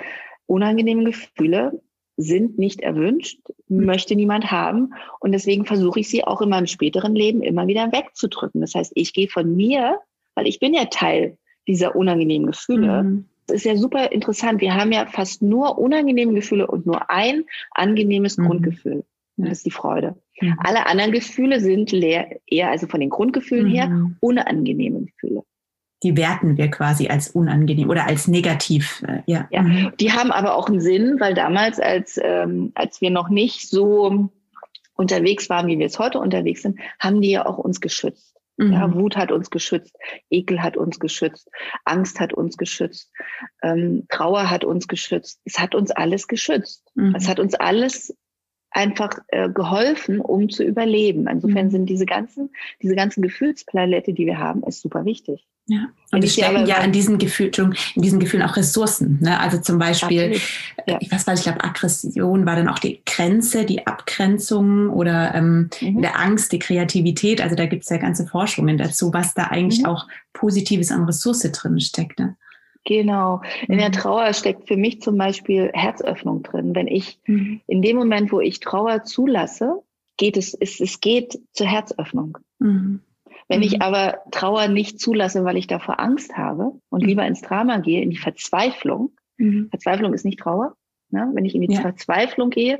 unangenehme Gefühle sind nicht erwünscht, möchte niemand haben. Und deswegen versuche ich sie auch in meinem späteren Leben immer wieder wegzudrücken. Das heißt, ich gehe von mir, weil ich bin ja Teil dieser unangenehmen Gefühle. Mhm. Das ist ja super interessant. Wir haben ja fast nur unangenehme Gefühle und nur ein angenehmes mhm. Grundgefühl. Und das ist die Freude. Mhm. Alle anderen Gefühle sind leer, eher, also von den Grundgefühlen her, mhm. unangenehme Gefühle die werten wir quasi als unangenehm oder als negativ. Äh, ja. ja, mhm. die haben aber auch einen Sinn, weil damals, als, ähm, als wir noch nicht so unterwegs waren, wie wir es heute unterwegs sind, haben die ja auch uns geschützt. Mhm. Ja, Wut hat uns geschützt, Ekel hat uns geschützt, Angst hat uns geschützt, ähm, Trauer hat uns geschützt. Es hat uns alles geschützt. Mhm. Es hat uns alles einfach äh, geholfen, um zu überleben. Insofern mhm. sind diese ganzen, diese ganzen Gefühlspalette, die wir haben, ist super wichtig. Ja. Und es stecken ja in diesen Gefühlen, in diesen Gefühlen auch Ressourcen. Ne? Also zum Beispiel, ja. ich weiß was, ich glaube, Aggression war dann auch die Grenze, die Abgrenzung oder ähm, mhm. der Angst, die Kreativität. Also da gibt es ja ganze Forschungen dazu, was da eigentlich mhm. auch Positives an Ressource drin steckt. Ne? Genau. In der mhm. Trauer steckt für mich zum Beispiel Herzöffnung drin. Wenn ich mhm. in dem Moment, wo ich Trauer zulasse, geht es, es, es geht zur Herzöffnung. Mhm. Wenn ich mhm. aber Trauer nicht zulasse, weil ich davor Angst habe und lieber ins Drama gehe, in die Verzweiflung, mhm. Verzweiflung ist nicht Trauer, ne? wenn ich in die ja. Verzweiflung gehe,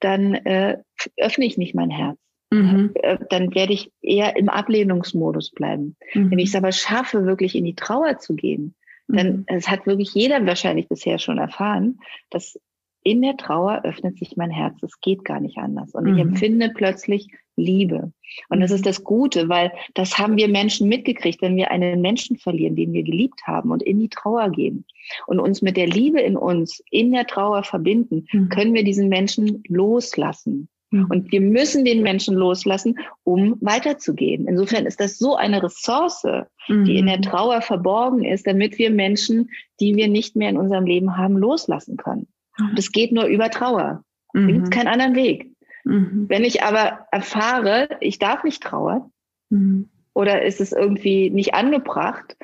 dann äh, öffne ich nicht mein Herz. Mhm. Äh, dann werde ich eher im Ablehnungsmodus bleiben. Mhm. Wenn ich es aber schaffe, wirklich in die Trauer zu gehen, denn mhm. es hat wirklich jeder wahrscheinlich bisher schon erfahren, dass in der Trauer öffnet sich mein Herz. Es geht gar nicht anders. Und mhm. ich empfinde plötzlich Liebe. Und das ist das Gute, weil das haben wir Menschen mitgekriegt, wenn wir einen Menschen verlieren, den wir geliebt haben und in die Trauer gehen und uns mit der Liebe in uns in der Trauer verbinden, mhm. können wir diesen Menschen loslassen. Mhm. Und wir müssen den Menschen loslassen, um weiterzugehen. Insofern ist das so eine Ressource, mhm. die in der mhm. Trauer verborgen ist, damit wir Menschen, die wir nicht mehr in unserem Leben haben, loslassen können. Und es geht nur über Trauer. Mhm. Es gibt keinen anderen Weg. Mhm. Wenn ich aber erfahre, ich darf nicht trauern mhm. oder ist es irgendwie nicht angebracht,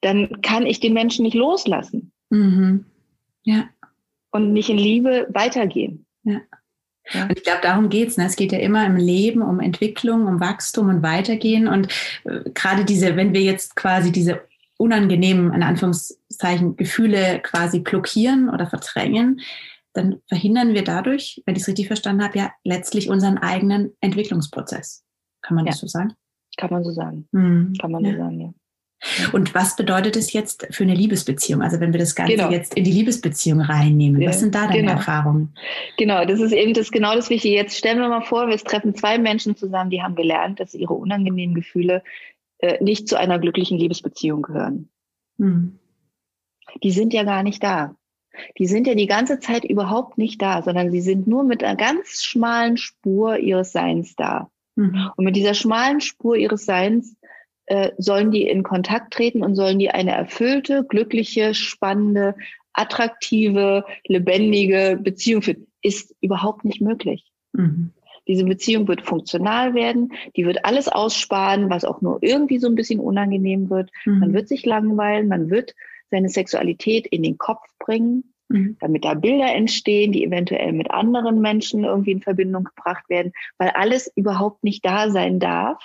dann kann ich den Menschen nicht loslassen. Mhm. Ja. Und nicht in Liebe weitergehen. Ja. Ja. Und ich glaube, darum geht's. Ne? Es geht ja immer im Leben um Entwicklung, um Wachstum und Weitergehen. Und äh, gerade diese, wenn wir jetzt quasi diese unangenehmen, in Anführungszeichen, Gefühle quasi blockieren oder verdrängen, dann verhindern wir dadurch, wenn ich es richtig verstanden habe, ja letztlich unseren eigenen Entwicklungsprozess. Kann man ja. das so sagen? Kann man so sagen. Mhm. Kann man ja. so sagen, ja. Und was bedeutet es jetzt für eine Liebesbeziehung? Also wenn wir das Ganze genau. jetzt in die Liebesbeziehung reinnehmen, was sind da deine genau. Erfahrungen? Genau, das ist eben das genau das Wichtige. Jetzt stellen wir mal vor, wir treffen zwei Menschen zusammen, die haben gelernt, dass ihre unangenehmen Gefühle äh, nicht zu einer glücklichen Liebesbeziehung gehören. Hm. Die sind ja gar nicht da. Die sind ja die ganze Zeit überhaupt nicht da, sondern sie sind nur mit einer ganz schmalen Spur ihres Seins da. Mhm. Und mit dieser schmalen Spur ihres Seins äh, sollen die in Kontakt treten und sollen die eine erfüllte, glückliche, spannende, attraktive, lebendige Beziehung führen. Ist überhaupt nicht möglich. Mhm. Diese Beziehung wird funktional werden, die wird alles aussparen, was auch nur irgendwie so ein bisschen unangenehm wird. Mhm. Man wird sich langweilen, man wird seine Sexualität in den Kopf bringen, mhm. damit da Bilder entstehen, die eventuell mit anderen Menschen irgendwie in Verbindung gebracht werden, weil alles überhaupt nicht da sein darf,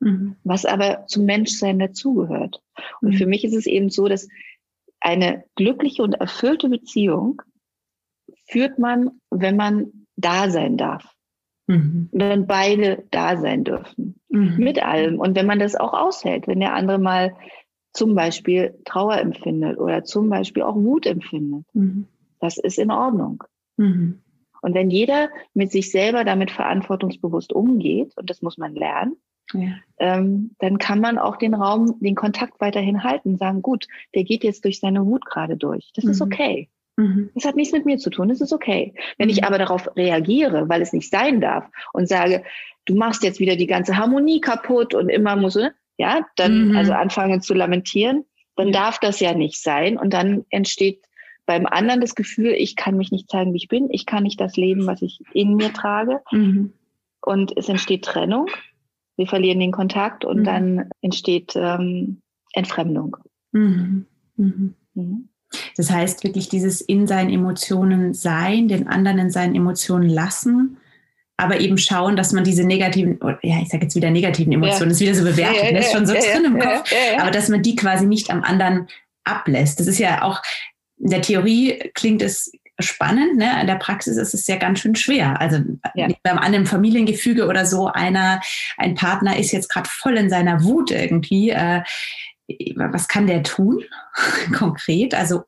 mhm. was aber zum Menschsein dazugehört. Und mhm. für mich ist es eben so, dass eine glückliche und erfüllte Beziehung führt man, wenn man da sein darf. Mhm. Wenn beide da sein dürfen. Mhm. Mit allem. Und wenn man das auch aushält, wenn der andere mal zum Beispiel Trauer empfindet oder zum Beispiel auch Wut empfindet. Mhm. Das ist in Ordnung. Mhm. Und wenn jeder mit sich selber damit verantwortungsbewusst umgeht, und das muss man lernen, ja. ähm, dann kann man auch den Raum, den Kontakt weiterhin halten, sagen, gut, der geht jetzt durch seine Wut gerade durch. Das mhm. ist okay. Mhm. Das hat nichts mit mir zu tun, das ist okay. Wenn ich mhm. aber darauf reagiere, weil es nicht sein darf und sage, du machst jetzt wieder die ganze Harmonie kaputt und immer muss, ja, dann mhm. also anfangen zu lamentieren, dann darf das ja nicht sein und dann entsteht beim anderen das Gefühl, ich kann mich nicht zeigen, wie ich bin, ich kann nicht das leben, was ich in mir trage. Mhm. Und es entsteht Trennung wir verlieren den Kontakt und mhm. dann entsteht ähm, Entfremdung. Mhm. Mhm. mhm. Das heißt wirklich dieses in seinen Emotionen sein, den anderen in seinen Emotionen lassen aber eben schauen, dass man diese negativen, ja, ich sage jetzt wieder negativen Emotionen, ja. das ist wieder so bewertet, ja, ja, das ist schon so drin im Kopf, aber dass man die quasi nicht am anderen ablässt. Das ist ja auch, in der Theorie klingt es spannend, ne? in der Praxis ist es ja ganz schön schwer. Also ja. beim einem Familiengefüge oder so, einer, ein Partner ist jetzt gerade voll in seiner Wut irgendwie. Äh, was kann der tun <laughs> konkret? Also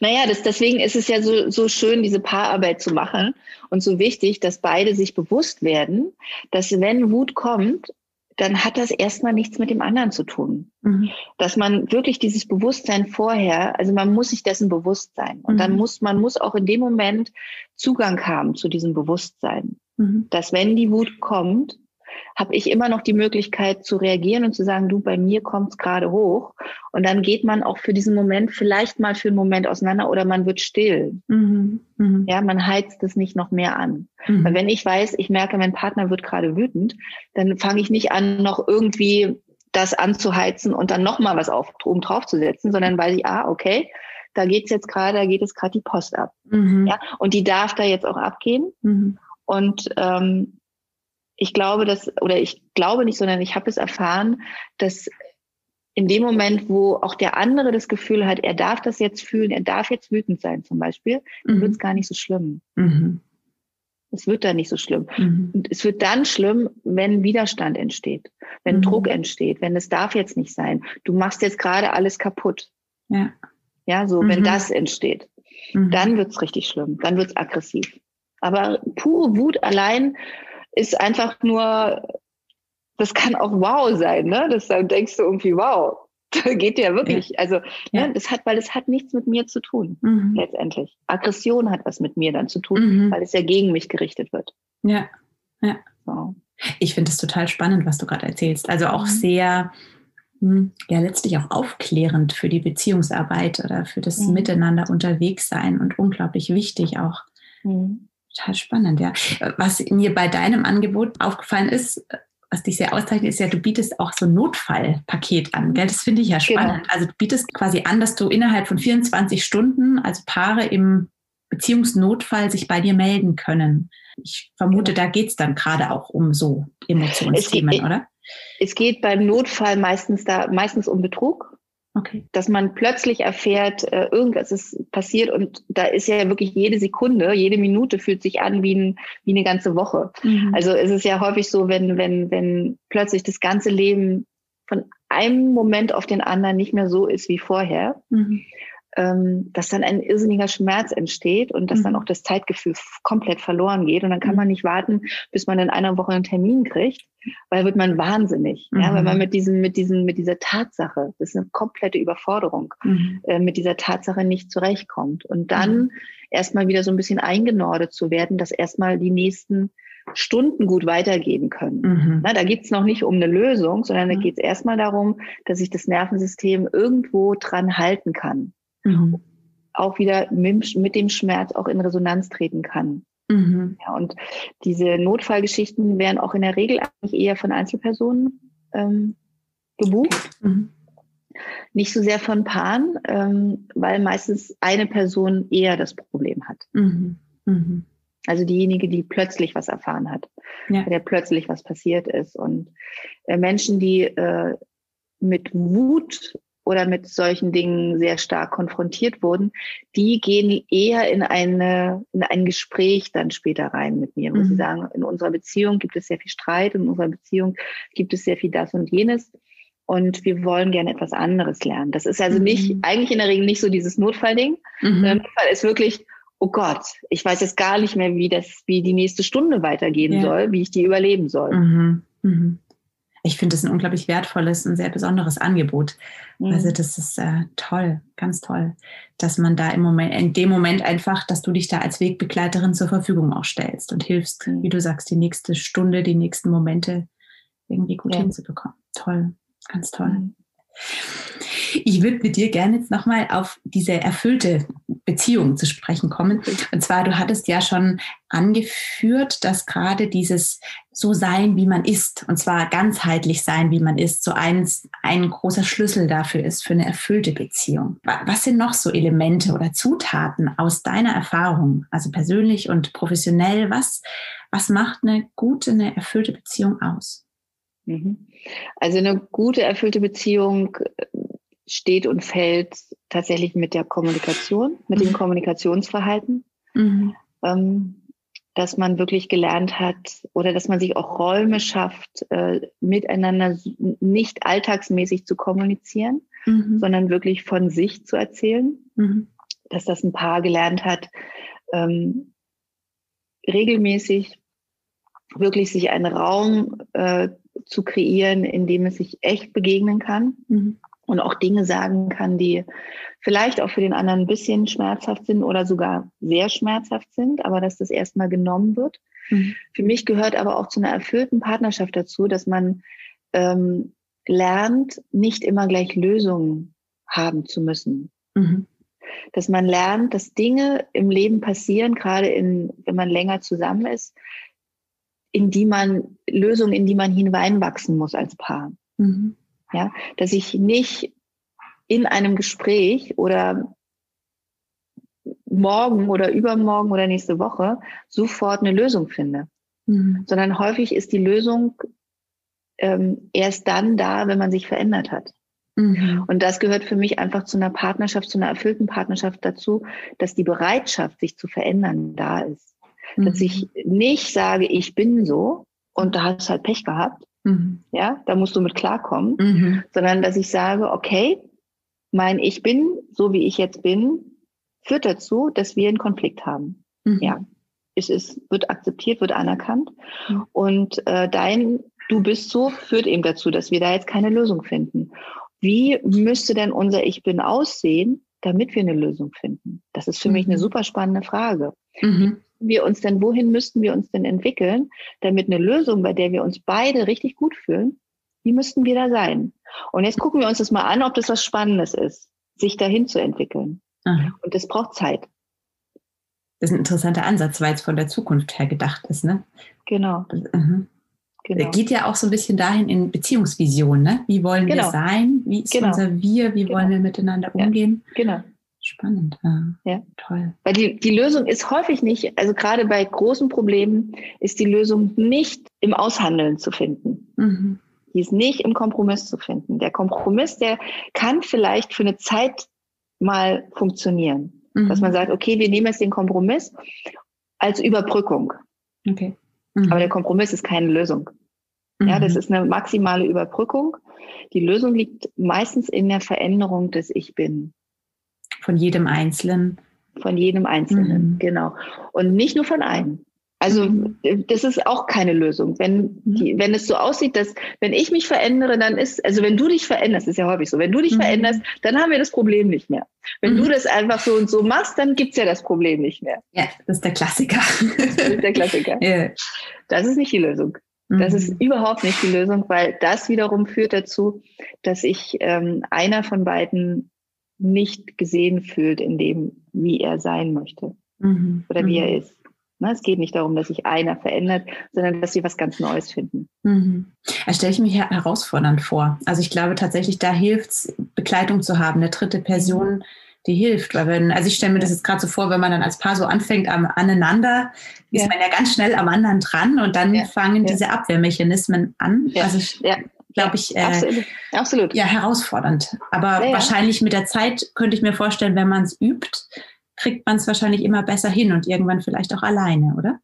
naja, das, deswegen ist es ja so, so schön, diese Paararbeit zu machen und so wichtig, dass beide sich bewusst werden, dass wenn Wut kommt, dann hat das erstmal nichts mit dem anderen zu tun. Mhm. Dass man wirklich dieses Bewusstsein vorher, also man muss sich dessen bewusst sein. Und mhm. dann muss man muss auch in dem Moment Zugang haben zu diesem Bewusstsein. Mhm. Dass wenn die Wut kommt, habe ich immer noch die Möglichkeit zu reagieren und zu sagen, du, bei mir kommt es gerade hoch. Und dann geht man auch für diesen Moment vielleicht mal für einen Moment auseinander oder man wird still. Mhm. Mhm. Ja, man heizt es nicht noch mehr an. Mhm. Weil wenn ich weiß, ich merke, mein Partner wird gerade wütend, dann fange ich nicht an, noch irgendwie das anzuheizen und dann nochmal was auf, oben drauf zu setzen, sondern weiß ich, ah, okay, da geht's jetzt gerade, da geht es gerade die Post ab. Mhm. Ja, und die darf da jetzt auch abgehen. Mhm. Und ähm, ich glaube, dass, oder ich glaube nicht, sondern ich habe es erfahren, dass in dem Moment, wo auch der andere das Gefühl hat, er darf das jetzt fühlen, er darf jetzt wütend sein zum Beispiel, mhm. wird es gar nicht so schlimm. Mhm. Es wird dann nicht so schlimm. Mhm. Und es wird dann schlimm, wenn Widerstand entsteht, wenn mhm. Druck entsteht, wenn es darf jetzt nicht sein. Du machst jetzt gerade alles kaputt. Ja. Ja, so, wenn mhm. das entsteht, mhm. dann wird es richtig schlimm, dann wird es aggressiv. Aber pure Wut allein ist einfach nur, das kann auch wow sein, ne? Das dann denkst du irgendwie, wow, <laughs> da geht ja wirklich. Ja. Also, ja. Ne, das hat, weil es hat nichts mit mir zu tun, mhm. letztendlich. Aggression hat was mit mir dann zu tun, mhm. weil es ja gegen mich gerichtet wird. Ja, ja. So. Ich finde es total spannend, was du gerade erzählst. Also auch mhm. sehr, hm, ja, letztlich auch aufklärend für die Beziehungsarbeit oder für das mhm. Miteinander unterwegs sein und unglaublich wichtig auch. Mhm. Total spannend, ja. Was mir bei deinem Angebot aufgefallen ist, was dich sehr auszeichnet, ist ja, du bietest auch so ein Notfallpaket an. Gell? Das finde ich ja genau. spannend. Genau. Also du bietest quasi an, dass du innerhalb von 24 Stunden, also Paare im Beziehungsnotfall sich bei dir melden können. Ich vermute, genau. da geht es dann gerade auch um so Emotionsthemen, oder? Es geht beim Notfall meistens da meistens um Betrug. Okay. Dass man plötzlich erfährt, äh, irgendwas ist passiert und da ist ja wirklich jede Sekunde, jede Minute fühlt sich an wie, ein, wie eine ganze Woche. Mhm. Also es ist ja häufig so, wenn, wenn, wenn plötzlich das ganze Leben von einem Moment auf den anderen nicht mehr so ist wie vorher, mhm ähm, dass dann ein irrsinniger Schmerz entsteht und dass mhm. dann auch das Zeitgefühl komplett verloren geht. Und dann kann mhm. man nicht warten, bis man in einer Woche einen Termin kriegt, weil wird man wahnsinnig. Mhm. Ja, weil man mit diesem, mit diesem, mit dieser Tatsache, das ist eine komplette Überforderung, mhm. äh, mit dieser Tatsache nicht zurechtkommt. Und dann mhm. erstmal wieder so ein bisschen eingenordet zu werden, dass erstmal die nächsten Stunden gut weitergehen können. Mhm. Na, da geht's noch nicht um eine Lösung, sondern da geht's erstmal darum, dass sich das Nervensystem irgendwo dran halten kann mhm. auch wieder mit dem Schmerz auch in Resonanz treten kann. Mhm. Ja, und diese Notfallgeschichten werden auch in der Regel eigentlich eher von Einzelpersonen ähm, gebucht. Mhm. Nicht so sehr von Paaren, ähm, weil meistens eine Person eher das Problem hat. Mhm. mhm. Also diejenige, die plötzlich was erfahren hat, ja. der plötzlich was passiert ist. Und äh, Menschen, die äh, mit Wut oder mit solchen Dingen sehr stark konfrontiert wurden, die gehen eher in eine in ein Gespräch dann später rein mit mir, wo mhm. sie sagen, in unserer Beziehung gibt es sehr viel Streit, in unserer Beziehung gibt es sehr viel das und jenes und wir wollen gerne etwas anderes lernen. Das ist also nicht mhm. eigentlich in der Regel nicht so dieses Notfallding. Mhm. Notfall ist wirklich Oh Gott, ich weiß jetzt gar nicht mehr, wie das, wie die nächste Stunde weitergehen ja. soll, wie ich die überleben soll. Mhm. Ich finde es ein unglaublich wertvolles und sehr besonderes Angebot. Mhm. Also das ist äh, toll, ganz toll, dass man da im Moment, in dem Moment einfach, dass du dich da als Wegbegleiterin zur Verfügung auch stellst und hilfst, mhm. wie du sagst, die nächste Stunde, die nächsten Momente irgendwie gut ja. hinzubekommen. Toll, ganz toll. Mhm. Ich würde mit dir gerne jetzt nochmal auf diese erfüllte Beziehung zu sprechen kommen. Und zwar, du hattest ja schon angeführt, dass gerade dieses so sein, wie man ist, und zwar ganzheitlich sein, wie man ist, so ein, ein großer Schlüssel dafür ist für eine erfüllte Beziehung. Was sind noch so Elemente oder Zutaten aus deiner Erfahrung, also persönlich und professionell? Was, was macht eine gute, eine erfüllte Beziehung aus? Mhm. Also eine gute, erfüllte Beziehung steht und fällt tatsächlich mit der Kommunikation, mit dem mhm. Kommunikationsverhalten. Mhm. Ähm, dass man wirklich gelernt hat oder dass man sich auch Räume schafft, äh, miteinander nicht alltagsmäßig zu kommunizieren, mhm. sondern wirklich von sich zu erzählen. Mhm. Dass das ein Paar gelernt hat, ähm, regelmäßig wirklich sich einen Raum äh, zu kreieren, in dem es sich echt begegnen kann. Mhm und auch Dinge sagen kann, die vielleicht auch für den anderen ein bisschen schmerzhaft sind oder sogar sehr schmerzhaft sind, aber dass das erstmal genommen wird. Mhm. Für mich gehört aber auch zu einer erfüllten Partnerschaft dazu, dass man ähm, lernt, nicht immer gleich Lösungen haben zu müssen. Mhm. Dass man lernt, dass Dinge im Leben passieren, gerade in, wenn man länger zusammen ist, in die man, Lösungen, in die man hineinwachsen muss als Paar. Mhm. Ja, dass ich nicht in einem Gespräch oder morgen oder übermorgen oder nächste Woche sofort eine Lösung finde, mhm. sondern häufig ist die Lösung ähm, erst dann da, wenn man sich verändert hat. Mhm. Und das gehört für mich einfach zu einer Partnerschaft, zu einer erfüllten Partnerschaft dazu, dass die Bereitschaft, sich zu verändern, da ist. Mhm. Dass ich nicht sage, ich bin so und da hast du halt Pech gehabt, Mhm. Ja, da musst du mit klarkommen, mhm. sondern dass ich sage, okay, mein Ich bin, so wie ich jetzt bin, führt dazu, dass wir einen Konflikt haben. Mhm. Ja, es ist, wird akzeptiert, wird anerkannt. Und äh, dein Du bist so führt eben dazu, dass wir da jetzt keine Lösung finden. Wie müsste denn unser Ich bin aussehen, damit wir eine Lösung finden? Das ist für mich eine mhm. super spannende Frage. Mhm wir uns denn, wohin müssten wir uns denn entwickeln, damit eine Lösung, bei der wir uns beide richtig gut fühlen, wie müssten wir da sein? Und jetzt gucken wir uns das mal an, ob das was Spannendes ist, sich dahin zu entwickeln. Aha. Und das braucht Zeit. Das ist ein interessanter Ansatz, weil es von der Zukunft her gedacht ist, ne? Genau. Mhm. Genau. Geht ja auch so ein bisschen dahin in Beziehungsvision, ne? Wie wollen genau. wir sein? Wie ist genau. unser Wir? Wie genau. wollen wir miteinander umgehen? Ja, genau. Spannend, ja. ja. Toll. Weil die, die Lösung ist häufig nicht, also gerade bei großen Problemen ist die Lösung nicht im Aushandeln zu finden. Mhm. Die ist nicht im Kompromiss zu finden. Der Kompromiss, der kann vielleicht für eine Zeit mal funktionieren. Mhm. Dass man sagt, okay, wir nehmen jetzt den Kompromiss als Überbrückung. Okay. Mhm. Aber der Kompromiss ist keine Lösung. Ja, das mhm. ist eine maximale Überbrückung. Die Lösung liegt meistens in der Veränderung des Ich bin. Von jedem Einzelnen. Von jedem Einzelnen, mhm. genau. Und nicht nur von einem. Also mhm. das ist auch keine Lösung. Wenn, mhm. die, wenn es so aussieht, dass wenn ich mich verändere, dann ist, also wenn du dich veränderst, ist ja häufig so, wenn du dich mhm. veränderst, dann haben wir das Problem nicht mehr. Wenn mhm. du das einfach so und so machst, dann gibt's ja das Problem nicht mehr. Ja, das ist der Klassiker. Das ist der Klassiker. <laughs> yeah. Das ist nicht die Lösung. Das ist mhm. überhaupt nicht die Lösung, weil das wiederum führt dazu, dass ich ähm, einer von beiden nicht gesehen fühlt in dem, wie er sein möchte mhm. oder wie mhm. er ist. Ne, es geht nicht darum, dass sich einer verändert, sondern dass sie was ganz Neues finden. Mhm. Das stelle ich mir hier herausfordernd vor. Also ich glaube tatsächlich, da hilft es, Begleitung zu haben, eine dritte Person, mhm. die hilft. Weil wenn, also ich stelle mir das jetzt gerade so vor, wenn man dann als Paar so anfängt am, aneinander, ist ja. man ja ganz schnell am anderen dran und dann ja. fangen ja. diese Abwehrmechanismen an. Also ich, glaube ich, äh, absolut. absolut. ja, herausfordernd. Aber ja, wahrscheinlich mit der Zeit könnte ich mir vorstellen, wenn man es übt, kriegt man es wahrscheinlich immer besser hin und irgendwann vielleicht auch alleine, oder?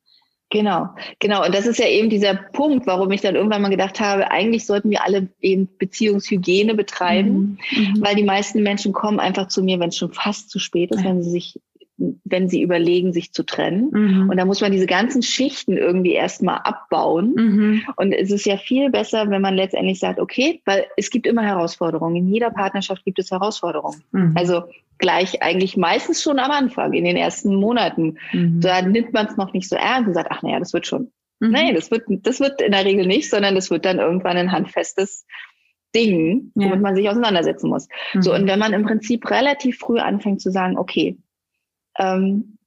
Genau, genau. Und das ist ja eben dieser Punkt, warum ich dann irgendwann mal gedacht habe, eigentlich sollten wir alle eben Beziehungshygiene betreiben, mhm. mhm. weil die meisten Menschen kommen einfach zu mir, wenn es schon fast zu spät ist, ja. wenn sie sich wenn sie überlegen, sich zu trennen. Mhm. Und da muss man diese ganzen Schichten irgendwie erstmal abbauen. Mhm. Und es ist ja viel besser, wenn man letztendlich sagt, okay, weil es gibt immer Herausforderungen. In jeder Partnerschaft gibt es Herausforderungen. Mhm. Also gleich eigentlich meistens schon am Anfang, in den ersten Monaten. Mhm. Da nimmt man es noch nicht so ernst und sagt, ach naja, das wird schon. Mhm. Nein, das wird, das wird in der Regel nicht, sondern das wird dann irgendwann ein handfestes Dingen, womit ja. man sich auseinandersetzen muss. Mhm. So, und wenn man im Prinzip relativ früh anfängt zu sagen, okay, ähm,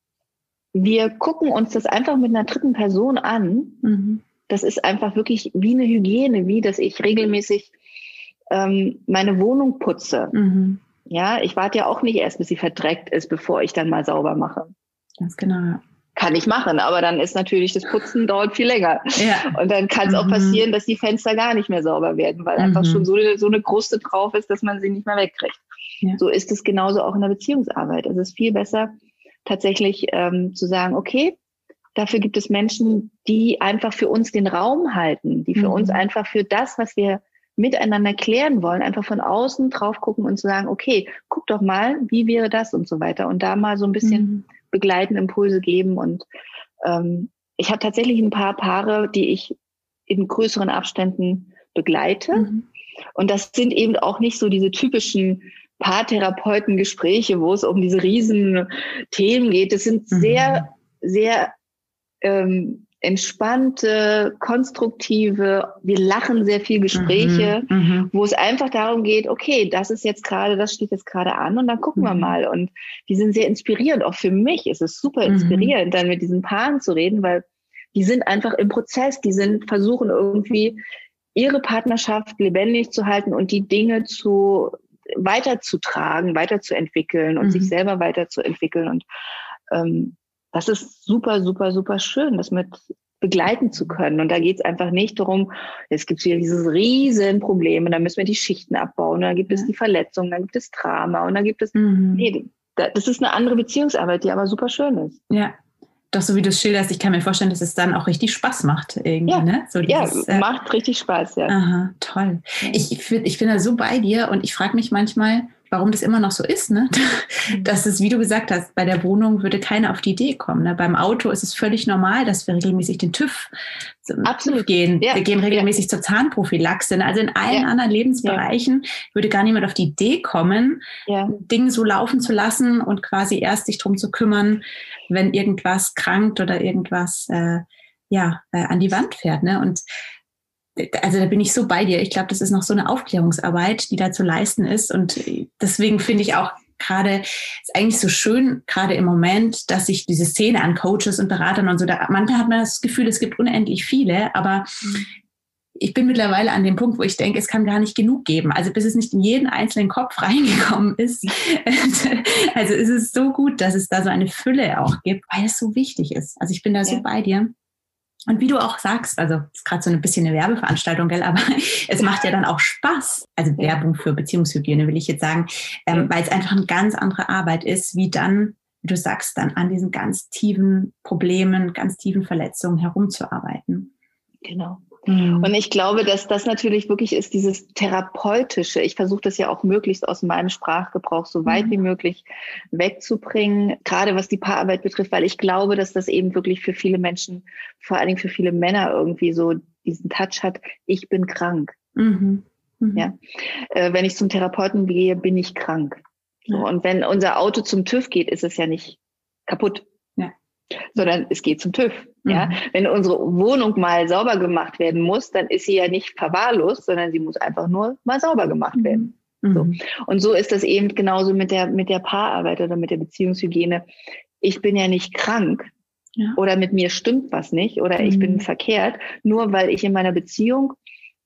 wir gucken uns das einfach mit einer dritten Person an, mhm. das ist einfach wirklich wie eine Hygiene, wie dass ich regelmäßig ähm, meine Wohnung putze. Mhm. Ja, ich warte ja auch nicht erst, bis sie verdreckt ist, bevor ich dann mal sauber mache. Ganz genau. Kann ich machen, aber dann ist natürlich das Putzen dauert viel länger. Ja. Und dann kann es mhm. auch passieren, dass die Fenster gar nicht mehr sauber werden, weil mhm. einfach schon so, so eine Kruste drauf ist, dass man sie nicht mehr wegkriegt. Ja. So ist es genauso auch in der Beziehungsarbeit. Es ist viel besser, tatsächlich ähm, zu sagen, okay, dafür gibt es Menschen, die einfach für uns den Raum halten, die für mhm. uns einfach für das, was wir miteinander klären wollen, einfach von außen drauf gucken und zu sagen, okay, guck doch mal, wie wäre das und so weiter. Und da mal so ein bisschen mhm. begleiten, Impulse geben. Und ähm, ich habe tatsächlich ein paar Paare, die ich in größeren Abständen begleite. Mhm. Und das sind eben auch nicht so diese typischen Paartherapeutengespräche, wo es um diese riesen Themen geht. Das sind mhm. sehr, sehr ähm, entspannte, konstruktive, wir lachen sehr viel Gespräche, mhm, mhm, wo es einfach darum geht, okay, das ist jetzt gerade, das steht jetzt gerade an und dann gucken mhm. wir mal. Und die sind sehr inspirierend. Auch für mich ist es super mhm. inspirierend, dann mit diesen Paaren zu reden, weil die sind einfach im Prozess, die sind versuchen irgendwie ihre Partnerschaft lebendig zu halten und die Dinge zu weiterzutragen, weiterzuentwickeln und sich mhm. selber weiterzuentwickeln. Und ähm, das ist super, super, super schön, das mit begleiten zu können. Und da geht es einfach nicht darum, jetzt gibt es wieder dieses riesen Problem und dann müssen wir die Schichten abbauen, und dann gibt es die Verletzung, dann gibt es Drama und dann gibt es, mhm. nee, das ist eine andere Beziehungsarbeit, die aber super schön ist. Ja, doch so wie du es schilderst, ich kann mir vorstellen, dass es dann auch richtig Spaß macht irgendwie. Ja, ne? so dieses, ja äh, macht richtig Spaß, ja. Aha, toll. Ich, ich, ich bin da so bei dir und ich frage mich manchmal, warum das immer noch so ist, ne? Mhm. dass es, wie du gesagt hast, bei der Wohnung würde keiner auf die Idee kommen. Ne? Beim Auto ist es völlig normal, dass wir regelmäßig den TÜV Absolut. gehen. Ja. Wir gehen regelmäßig ja. zur Zahnprophylaxe. Ne? Also in allen ja. anderen Lebensbereichen würde gar niemand auf die Idee kommen, Dinge so laufen zu lassen und quasi erst sich drum zu kümmern, wenn irgendwas krankt oder irgendwas äh, ja, äh, an die Wand fährt. Ne? Und also da bin ich so bei dir. Ich glaube, das ist noch so eine Aufklärungsarbeit, die da zu leisten ist. Und deswegen finde ich auch gerade, ist eigentlich so schön, gerade im Moment, dass sich diese Szene an Coaches und Beratern und so, da, manchmal hat man das Gefühl, es gibt unendlich viele, aber mhm. ich bin mittlerweile an dem Punkt, wo ich denke, es kann gar nicht genug geben. Also bis es nicht in jeden einzelnen Kopf <laughs> reingekommen ist. also ist es so gut, dass es da so eine Fülle auch gibt, weil es so wichtig ist. Also ich bin da ja. so bei dir. Und wie du auch sagst, also ist gerade so ein bisschen eine Werbeveranstaltung, gell, aber <laughs> es macht ja dann auch Spaß. Also Werbung für Beziehungshygiene will ich jetzt sagen, ähm, weil es einfach eine ganz andere Arbeit ist, wie dann, wie du sagst, dann an diesen ganz tiefen Problemen, ganz tiefen Verletzungen herumzuarbeiten. Genau. Mhm. Und ich glaube, dass das natürlich wirklich ist, dieses Therapeutische. Ich versuche das ja auch möglichst aus meinem Sprachgebrauch so weit mhm. wie möglich wegzubringen, gerade was die Paararbeit betrifft, weil ich glaube, dass das eben wirklich für viele Menschen, vor allen Dingen für viele Männer irgendwie so diesen Touch hat, ich bin krank. Mhm. mhm. Ja. Äh, wenn ich zum Therapeuten gehe, bin ich krank. So, und wenn unser Auto zum TÜV geht, ist es ja nicht kaputt sondern es geht zum TÜV. Mhm. Ja, wenn unsere Wohnung mal sauber gemacht werden muss, dann ist sie ja nicht verwahrlost, sondern sie muss einfach nur mal sauber gemacht mhm. werden. Mhm. So. Und so ist das eben genauso mit der, mit der Paararbeit oder mit der Beziehungshygiene. Ich bin ja nicht krank ja. oder mit mir stimmt was nicht oder ich bin mhm. verkehrt, nur weil ich in meiner Beziehung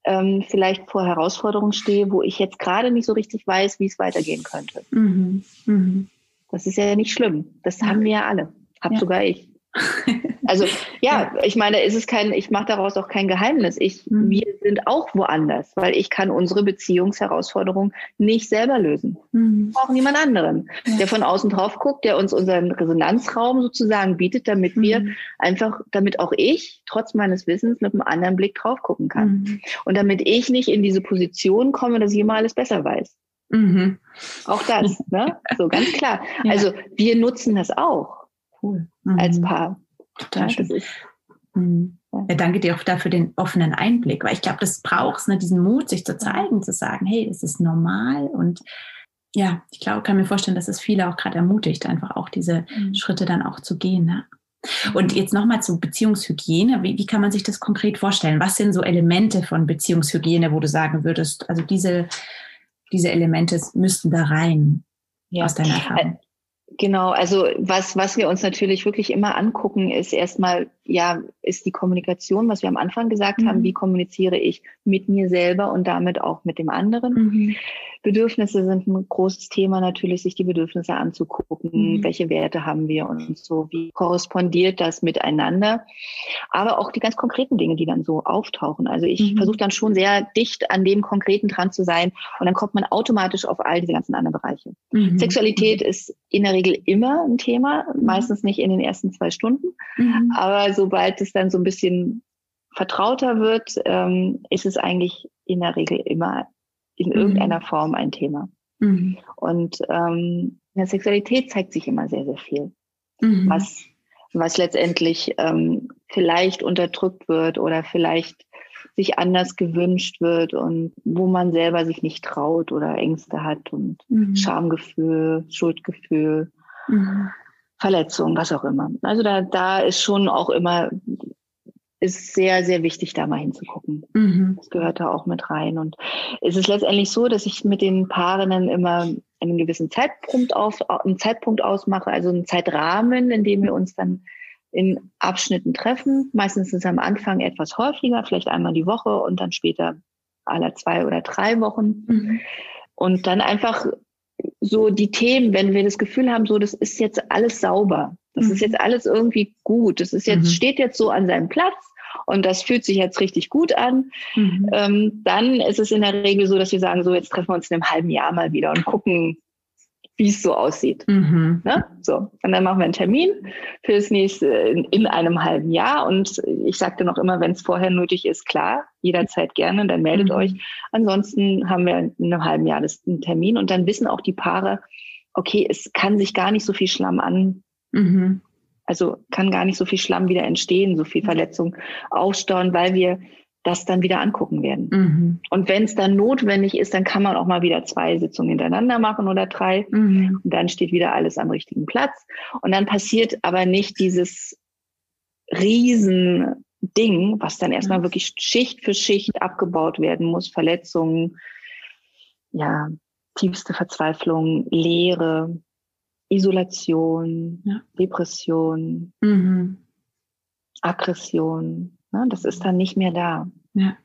ähm, vielleicht vor Herausforderungen stehe, wo ich jetzt gerade nicht so richtig weiß, wie es weitergehen könnte. Mhm. Mhm. Das ist ja nicht schlimm. Das haben wir ja alle. Hab ja. sogar ich. <laughs> Also ja, ich meine, ist es kein, ich mache daraus auch kein Geheimnis. Ich, mhm. wir sind auch woanders, weil ich kann unsere Beziehungsherausforderung nicht selber lösen. Mhm. Auch niemand anderen, ja. der von außen drauf guckt, der uns unseren Resonanzraum sozusagen bietet, damit mhm. wir einfach, damit auch ich trotz meines Wissens mit einem anderen Blick drauf gucken kann. Mhm. Und damit ich nicht in diese Position komme, dass ich immer alles besser weiß. Mhm. Auch das, ne? <laughs> So ganz klar. Ja. Also wir nutzen das auch cool. Mhm. Als Paar. Total schön. Mhm. Ja, danke dir auch dafür den offenen Einblick, weil ich glaube, das braucht ne, diesen Mut, sich zu zeigen, zu sagen, hey, es ist normal und ja, ich glaube, kann mir vorstellen, dass es viele auch gerade ermutigt, einfach auch diese mhm. Schritte dann auch zu gehen. Ne? Und jetzt nochmal zu Beziehungshygiene. Wie, wie, kann man sich das konkret vorstellen? Was sind so Elemente von Beziehungshygiene, wo du sagen würdest, also diese, diese Elemente müssten da rein ja. aus deiner Erfahrung? Genau, also was, was wir uns natürlich wirklich immer angucken, ist erstmal, ja, ist die Kommunikation, was wir am Anfang gesagt mhm. haben, wie kommuniziere ich mit mir selber und damit auch mit dem anderen. Mhm. Bedürfnisse sind ein großes Thema natürlich, sich die Bedürfnisse anzugucken, mhm. welche Werte haben wir und so, wie korrespondiert das miteinander. Aber auch die ganz konkreten Dinge, die dann so auftauchen. Also ich mhm. versuche dann schon sehr dicht an dem Konkreten dran zu sein und dann kommt man automatisch auf all diese ganzen anderen Bereiche. Mhm. Sexualität mhm. ist in der Regel immer ein Thema, mhm. meistens nicht in den ersten zwei Stunden, mhm. aber sobald es dann so ein bisschen vertrauter wird, ähm, ist es eigentlich in der Regel immer in mhm. irgendeiner Form ein Thema. Mhm. Und ähm, in der Sexualität zeigt sich immer sehr, sehr viel, mhm. was, was letztendlich ähm, vielleicht unterdrückt wird oder vielleicht sich anders gewünscht wird und wo man selber sich nicht traut oder Ängste hat und mhm. Schamgefühl, Schuldgefühl, mhm. Verletzung, was auch immer. Also da, da ist schon auch immer ist sehr, sehr wichtig, da mal hinzugucken. Mhm. Das gehört da auch mit rein. Und es ist letztendlich so, dass ich mit den Paarinnen immer einen gewissen Zeitpunkt, auf, einen Zeitpunkt ausmache, also einen Zeitrahmen, in dem wir uns dann in Abschnitten treffen. Meistens ist es am Anfang etwas häufiger, vielleicht einmal die Woche und dann später alle zwei oder drei Wochen. Mhm. Und dann einfach so die Themen, wenn wir das Gefühl haben, so, das ist jetzt alles sauber. Das mhm. ist jetzt alles irgendwie gut. Das ist jetzt, mhm. steht jetzt so an seinem Platz und das fühlt sich jetzt richtig gut an, mhm. ähm, dann ist es in der Regel so, dass wir sagen, so jetzt treffen wir uns in einem halben Jahr mal wieder und gucken, wie es so aussieht. Mhm. Ne? So, und dann machen wir einen Termin für das nächste in, in einem halben Jahr. Und ich sagte noch immer, wenn es vorher nötig ist, klar, jederzeit gerne, dann meldet mhm. euch. Ansonsten haben wir in einem halben Jahr das, einen Termin und dann wissen auch die Paare, okay, es kann sich gar nicht so viel Schlamm an, mhm. Also kann gar nicht so viel Schlamm wieder entstehen, so viel mhm. Verletzung aufstauen, weil wir das dann wieder angucken werden. Mhm. Und wenn es dann notwendig ist, dann kann man auch mal wieder zwei Sitzungen hintereinander machen oder drei. Mhm. Und dann steht wieder alles am richtigen Platz. Und dann passiert aber nicht dieses Riesending, was dann erstmal mhm. wirklich Schicht für Schicht abgebaut werden muss. Verletzungen, ja, tiefste Verzweiflung, Leere, Isolation, ja. Depression, mhm. Aggression. Ne? Das ist dann nicht mehr da. Ja.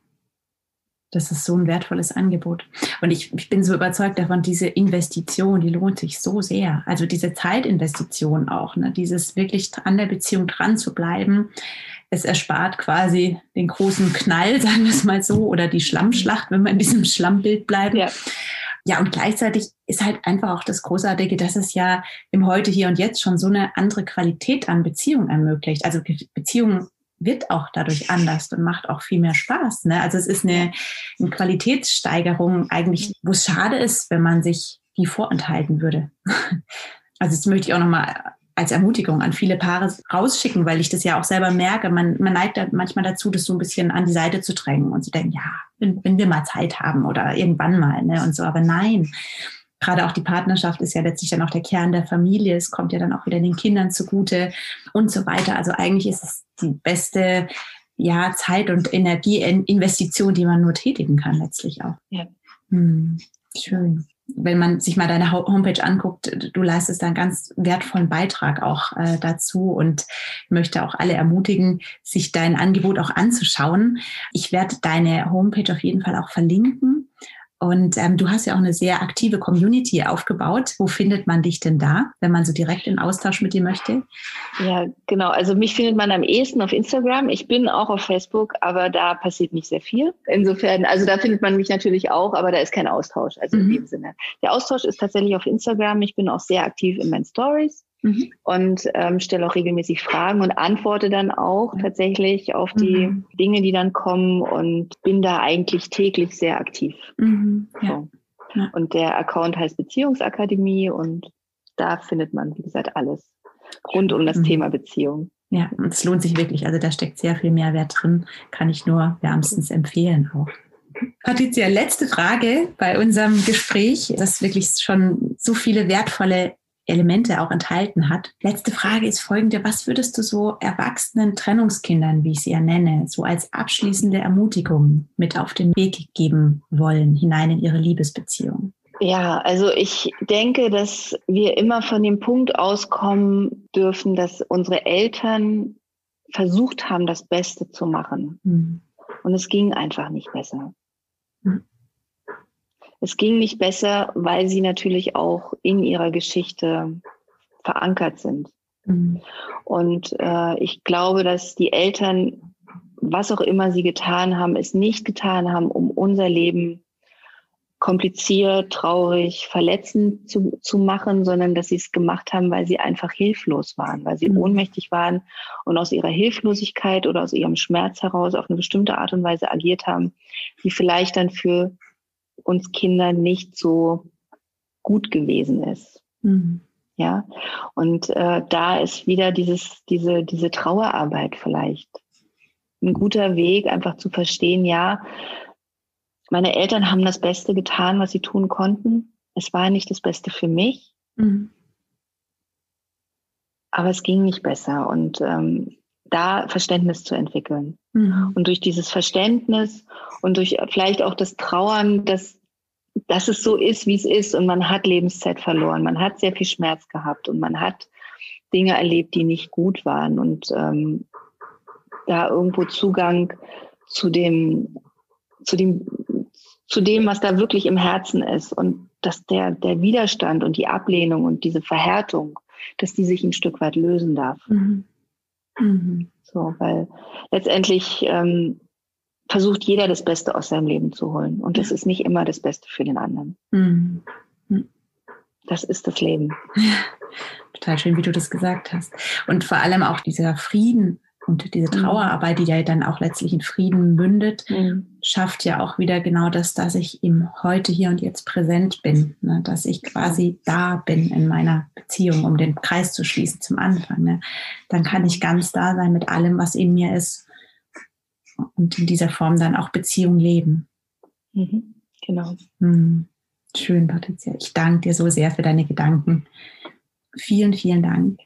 Das ist so ein wertvolles Angebot. Und ich, ich bin so überzeugt davon, diese Investition, die lohnt sich so sehr. Also diese Zeitinvestition auch, ne? dieses wirklich an der Beziehung dran zu bleiben. Es erspart quasi den großen Knall, <laughs> sagen wir es mal so, oder die Schlammschlacht, wenn wir in diesem Schlammbild bleiben. Ja. Ja, und gleichzeitig ist halt einfach auch das Großartige, dass es ja im Heute, hier und jetzt schon so eine andere Qualität an Beziehungen ermöglicht. Also Beziehungen wird auch dadurch anders und macht auch viel mehr Spaß. Ne? Also es ist eine, eine Qualitätssteigerung eigentlich, wo es schade ist, wenn man sich die vorenthalten würde. <laughs> Also das möchte ich auch nochmal als Ermutigung an viele Paare rausschicken, weil ich das ja auch selber merke. Man, man neigt da manchmal dazu, das so ein bisschen an die Seite zu drängen und zu denken, ja, wenn, wenn wir mal Zeit haben oder irgendwann mal, ne, und so. Aber nein, gerade auch die Partnerschaft ist ja letztlich dann auch der Kern der Familie. Es kommt ja dann auch wieder den Kindern zugute und so weiter. Also eigentlich ist es die beste ja, Zeit- und Energieinvestition, die man nur tätigen kann, letztlich auch. Ja. Hm, schön wenn man sich mal deine Homepage anguckt, du leistest da einen ganz wertvollen Beitrag auch äh, dazu und möchte auch alle ermutigen, sich dein Angebot auch anzuschauen. Ich werde deine Homepage auf jeden Fall auch verlinken. Und ähm, du hast ja auch eine sehr aktive Community aufgebaut. Wo findet man dich denn da, wenn man so direkt in Austausch mit dir möchte? Ja, genau. Also mich findet man am ehesten auf Instagram. Ich bin auch auf Facebook, aber da passiert nicht sehr viel. Insofern, also da findet man mich natürlich auch, aber da ist kein Austausch. Also mhm. in dem Sinne. Der Austausch ist tatsächlich auf Instagram. Ich bin auch sehr aktiv in meinen Stories. Mhm. und ähm, stelle auch regelmäßig Fragen und antworte dann auch tatsächlich auf die mhm. Dinge, die dann kommen und bin da eigentlich täglich sehr aktiv. Mhm. Ja. So. Ja. Und der Account heißt Beziehungsakademie und da findet man, wie gesagt, alles rund um das mhm. Thema Beziehung. Ja, und es lohnt sich wirklich. Also da steckt sehr viel Mehrwert drin. Kann ich nur wärmstens empfehlen auch. Patricia, letzte Frage bei unserem Gespräch, das wirklich schon so viele wertvolle Elemente auch enthalten hat. Letzte Frage ist folgende. Was würdest du so erwachsenen Trennungskindern, wie ich sie ja nenne, so als abschließende Ermutigung mit auf den Weg geben wollen, hinein in ihre Liebesbeziehung? Ja, also ich denke, dass wir immer von dem Punkt auskommen dürfen, dass unsere Eltern versucht haben, das Beste zu machen. Mhm. Und es ging einfach nicht besser. Mhm. Es ging nicht besser, weil sie natürlich auch in ihrer Geschichte verankert sind. Mhm. Und äh, ich glaube, dass die Eltern, was auch immer sie getan haben, es nicht getan haben, um unser Leben kompliziert, traurig, verletzend zu, zu machen, sondern dass sie es gemacht haben, weil sie einfach hilflos waren, weil sie mhm. ohnmächtig waren und aus ihrer Hilflosigkeit oder aus ihrem Schmerz heraus auf eine bestimmte Art und Weise agiert haben, die vielleicht dann für uns Kinder nicht so gut gewesen ist. Mhm. Ja, und äh, da ist wieder dieses, diese, diese Trauerarbeit vielleicht ein guter Weg, einfach zu verstehen, ja, meine Eltern haben das Beste getan, was sie tun konnten. Es war nicht das Beste für mich, mhm. aber es ging nicht besser. Und ähm, da Verständnis zu entwickeln. Mhm. Und durch dieses Verständnis und durch vielleicht auch das Trauern, dass, dass es so ist, wie es ist und man hat Lebenszeit verloren, man hat sehr viel Schmerz gehabt und man hat Dinge erlebt, die nicht gut waren und ähm, da irgendwo Zugang zu dem, zu dem, zu dem, was da wirklich im Herzen ist und dass der, der Widerstand und die Ablehnung und diese Verhärtung, dass die sich ein Stück weit lösen darf. Mhm. Mhm. So, weil letztendlich ähm, versucht jeder das Beste aus seinem Leben zu holen. Und das ist nicht immer das Beste für den anderen. Mhm. Das ist das Leben. Ja, total schön, wie du das gesagt hast. Und vor allem auch dieser Frieden und diese mhm. Trauerarbeit, die ja dann auch letztlich in Frieden mündet, mhm. schafft ja auch wieder genau das, dass ich im Heute, hier und jetzt präsent bin. Ne? Dass ich quasi da bin in meiner Beziehung, um den Kreis zu schließen zum Anfang. Ne? Dann kann ich ganz da sein mit allem, was in mir ist und in dieser Form dann auch Beziehung leben. Mhm. Genau. Mhm. Schön, Patricia. Ich danke dir so sehr für deine Gedanken. Vielen, vielen Dank.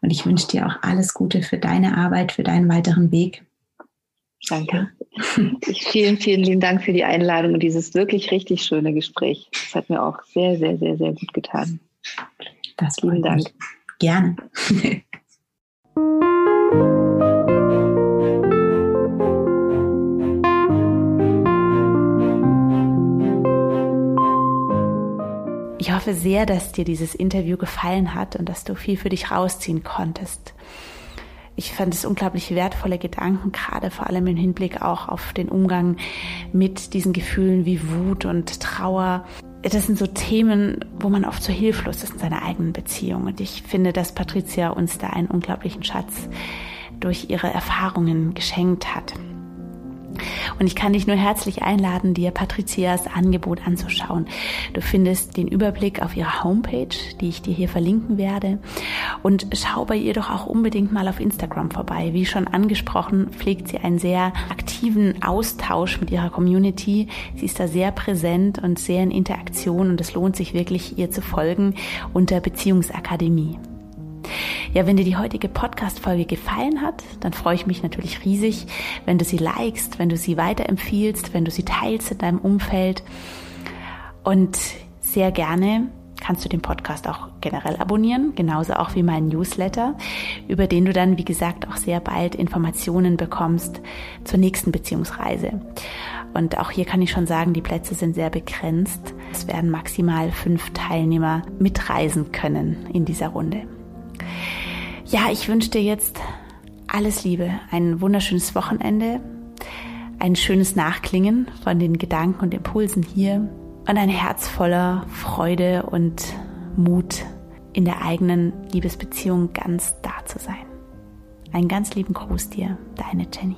Und ich wünsche dir auch alles Gute für deine Arbeit, für deinen weiteren Weg. Danke. Ich, vielen, vielen lieben Dank für die Einladung und dieses wirklich richtig schöne Gespräch. Das hat mir auch sehr, sehr, sehr, sehr gut getan. Das vielen Dank. Mich. Gerne. <laughs> hoffe sehr, dass dir dieses Interview gefallen hat und dass du viel für dich rausziehen konntest. Ich fand es unglaublich wertvolle Gedanken, gerade vor allem im Hinblick auch auf den Umgang mit diesen Gefühlen wie Wut und Trauer. Das sind so Themen, wo man oft so hilflos ist in seiner eigenen Beziehung. Und ich finde, dass Patricia uns da einen unglaublichen Schatz durch ihre Erfahrungen geschenkt hat. Und ich kann dich nur herzlich einladen, dir Patrizias Angebot anzuschauen. Du findest den Überblick auf ihrer Homepage, die ich dir hier verlinken werde. Und schau bei ihr doch auch unbedingt mal auf Instagram vorbei. Wie schon angesprochen, pflegt sie einen sehr aktiven Austausch mit ihrer Community. Sie ist da sehr präsent und sehr in Interaktion und es lohnt sich wirklich, ihr zu folgen unter Beziehungsakademie. Ja, wenn dir die heutige Podcast-Folge gefallen hat, dann freue ich mich natürlich riesig, wenn du sie likest, wenn du sie weiterempfiehlst, wenn du sie teilst in deinem Umfeld. Und sehr gerne kannst du den Podcast auch generell abonnieren, genauso auch wie meinen Newsletter, über den du dann, wie gesagt, auch sehr bald Informationen bekommst zur nächsten Beziehungsreise. Und auch hier kann ich schon sagen, die Plätze sind sehr begrenzt. Es werden maximal fünf Teilnehmer mitreisen können in dieser Runde. Ja, ich wünsche dir jetzt alles Liebe, ein wunderschönes Wochenende, ein schönes Nachklingen von den Gedanken und Impulsen hier und ein Herz voller Freude und Mut in der eigenen Liebesbeziehung ganz da zu sein. Einen ganz lieben Gruß dir, deine Jenny.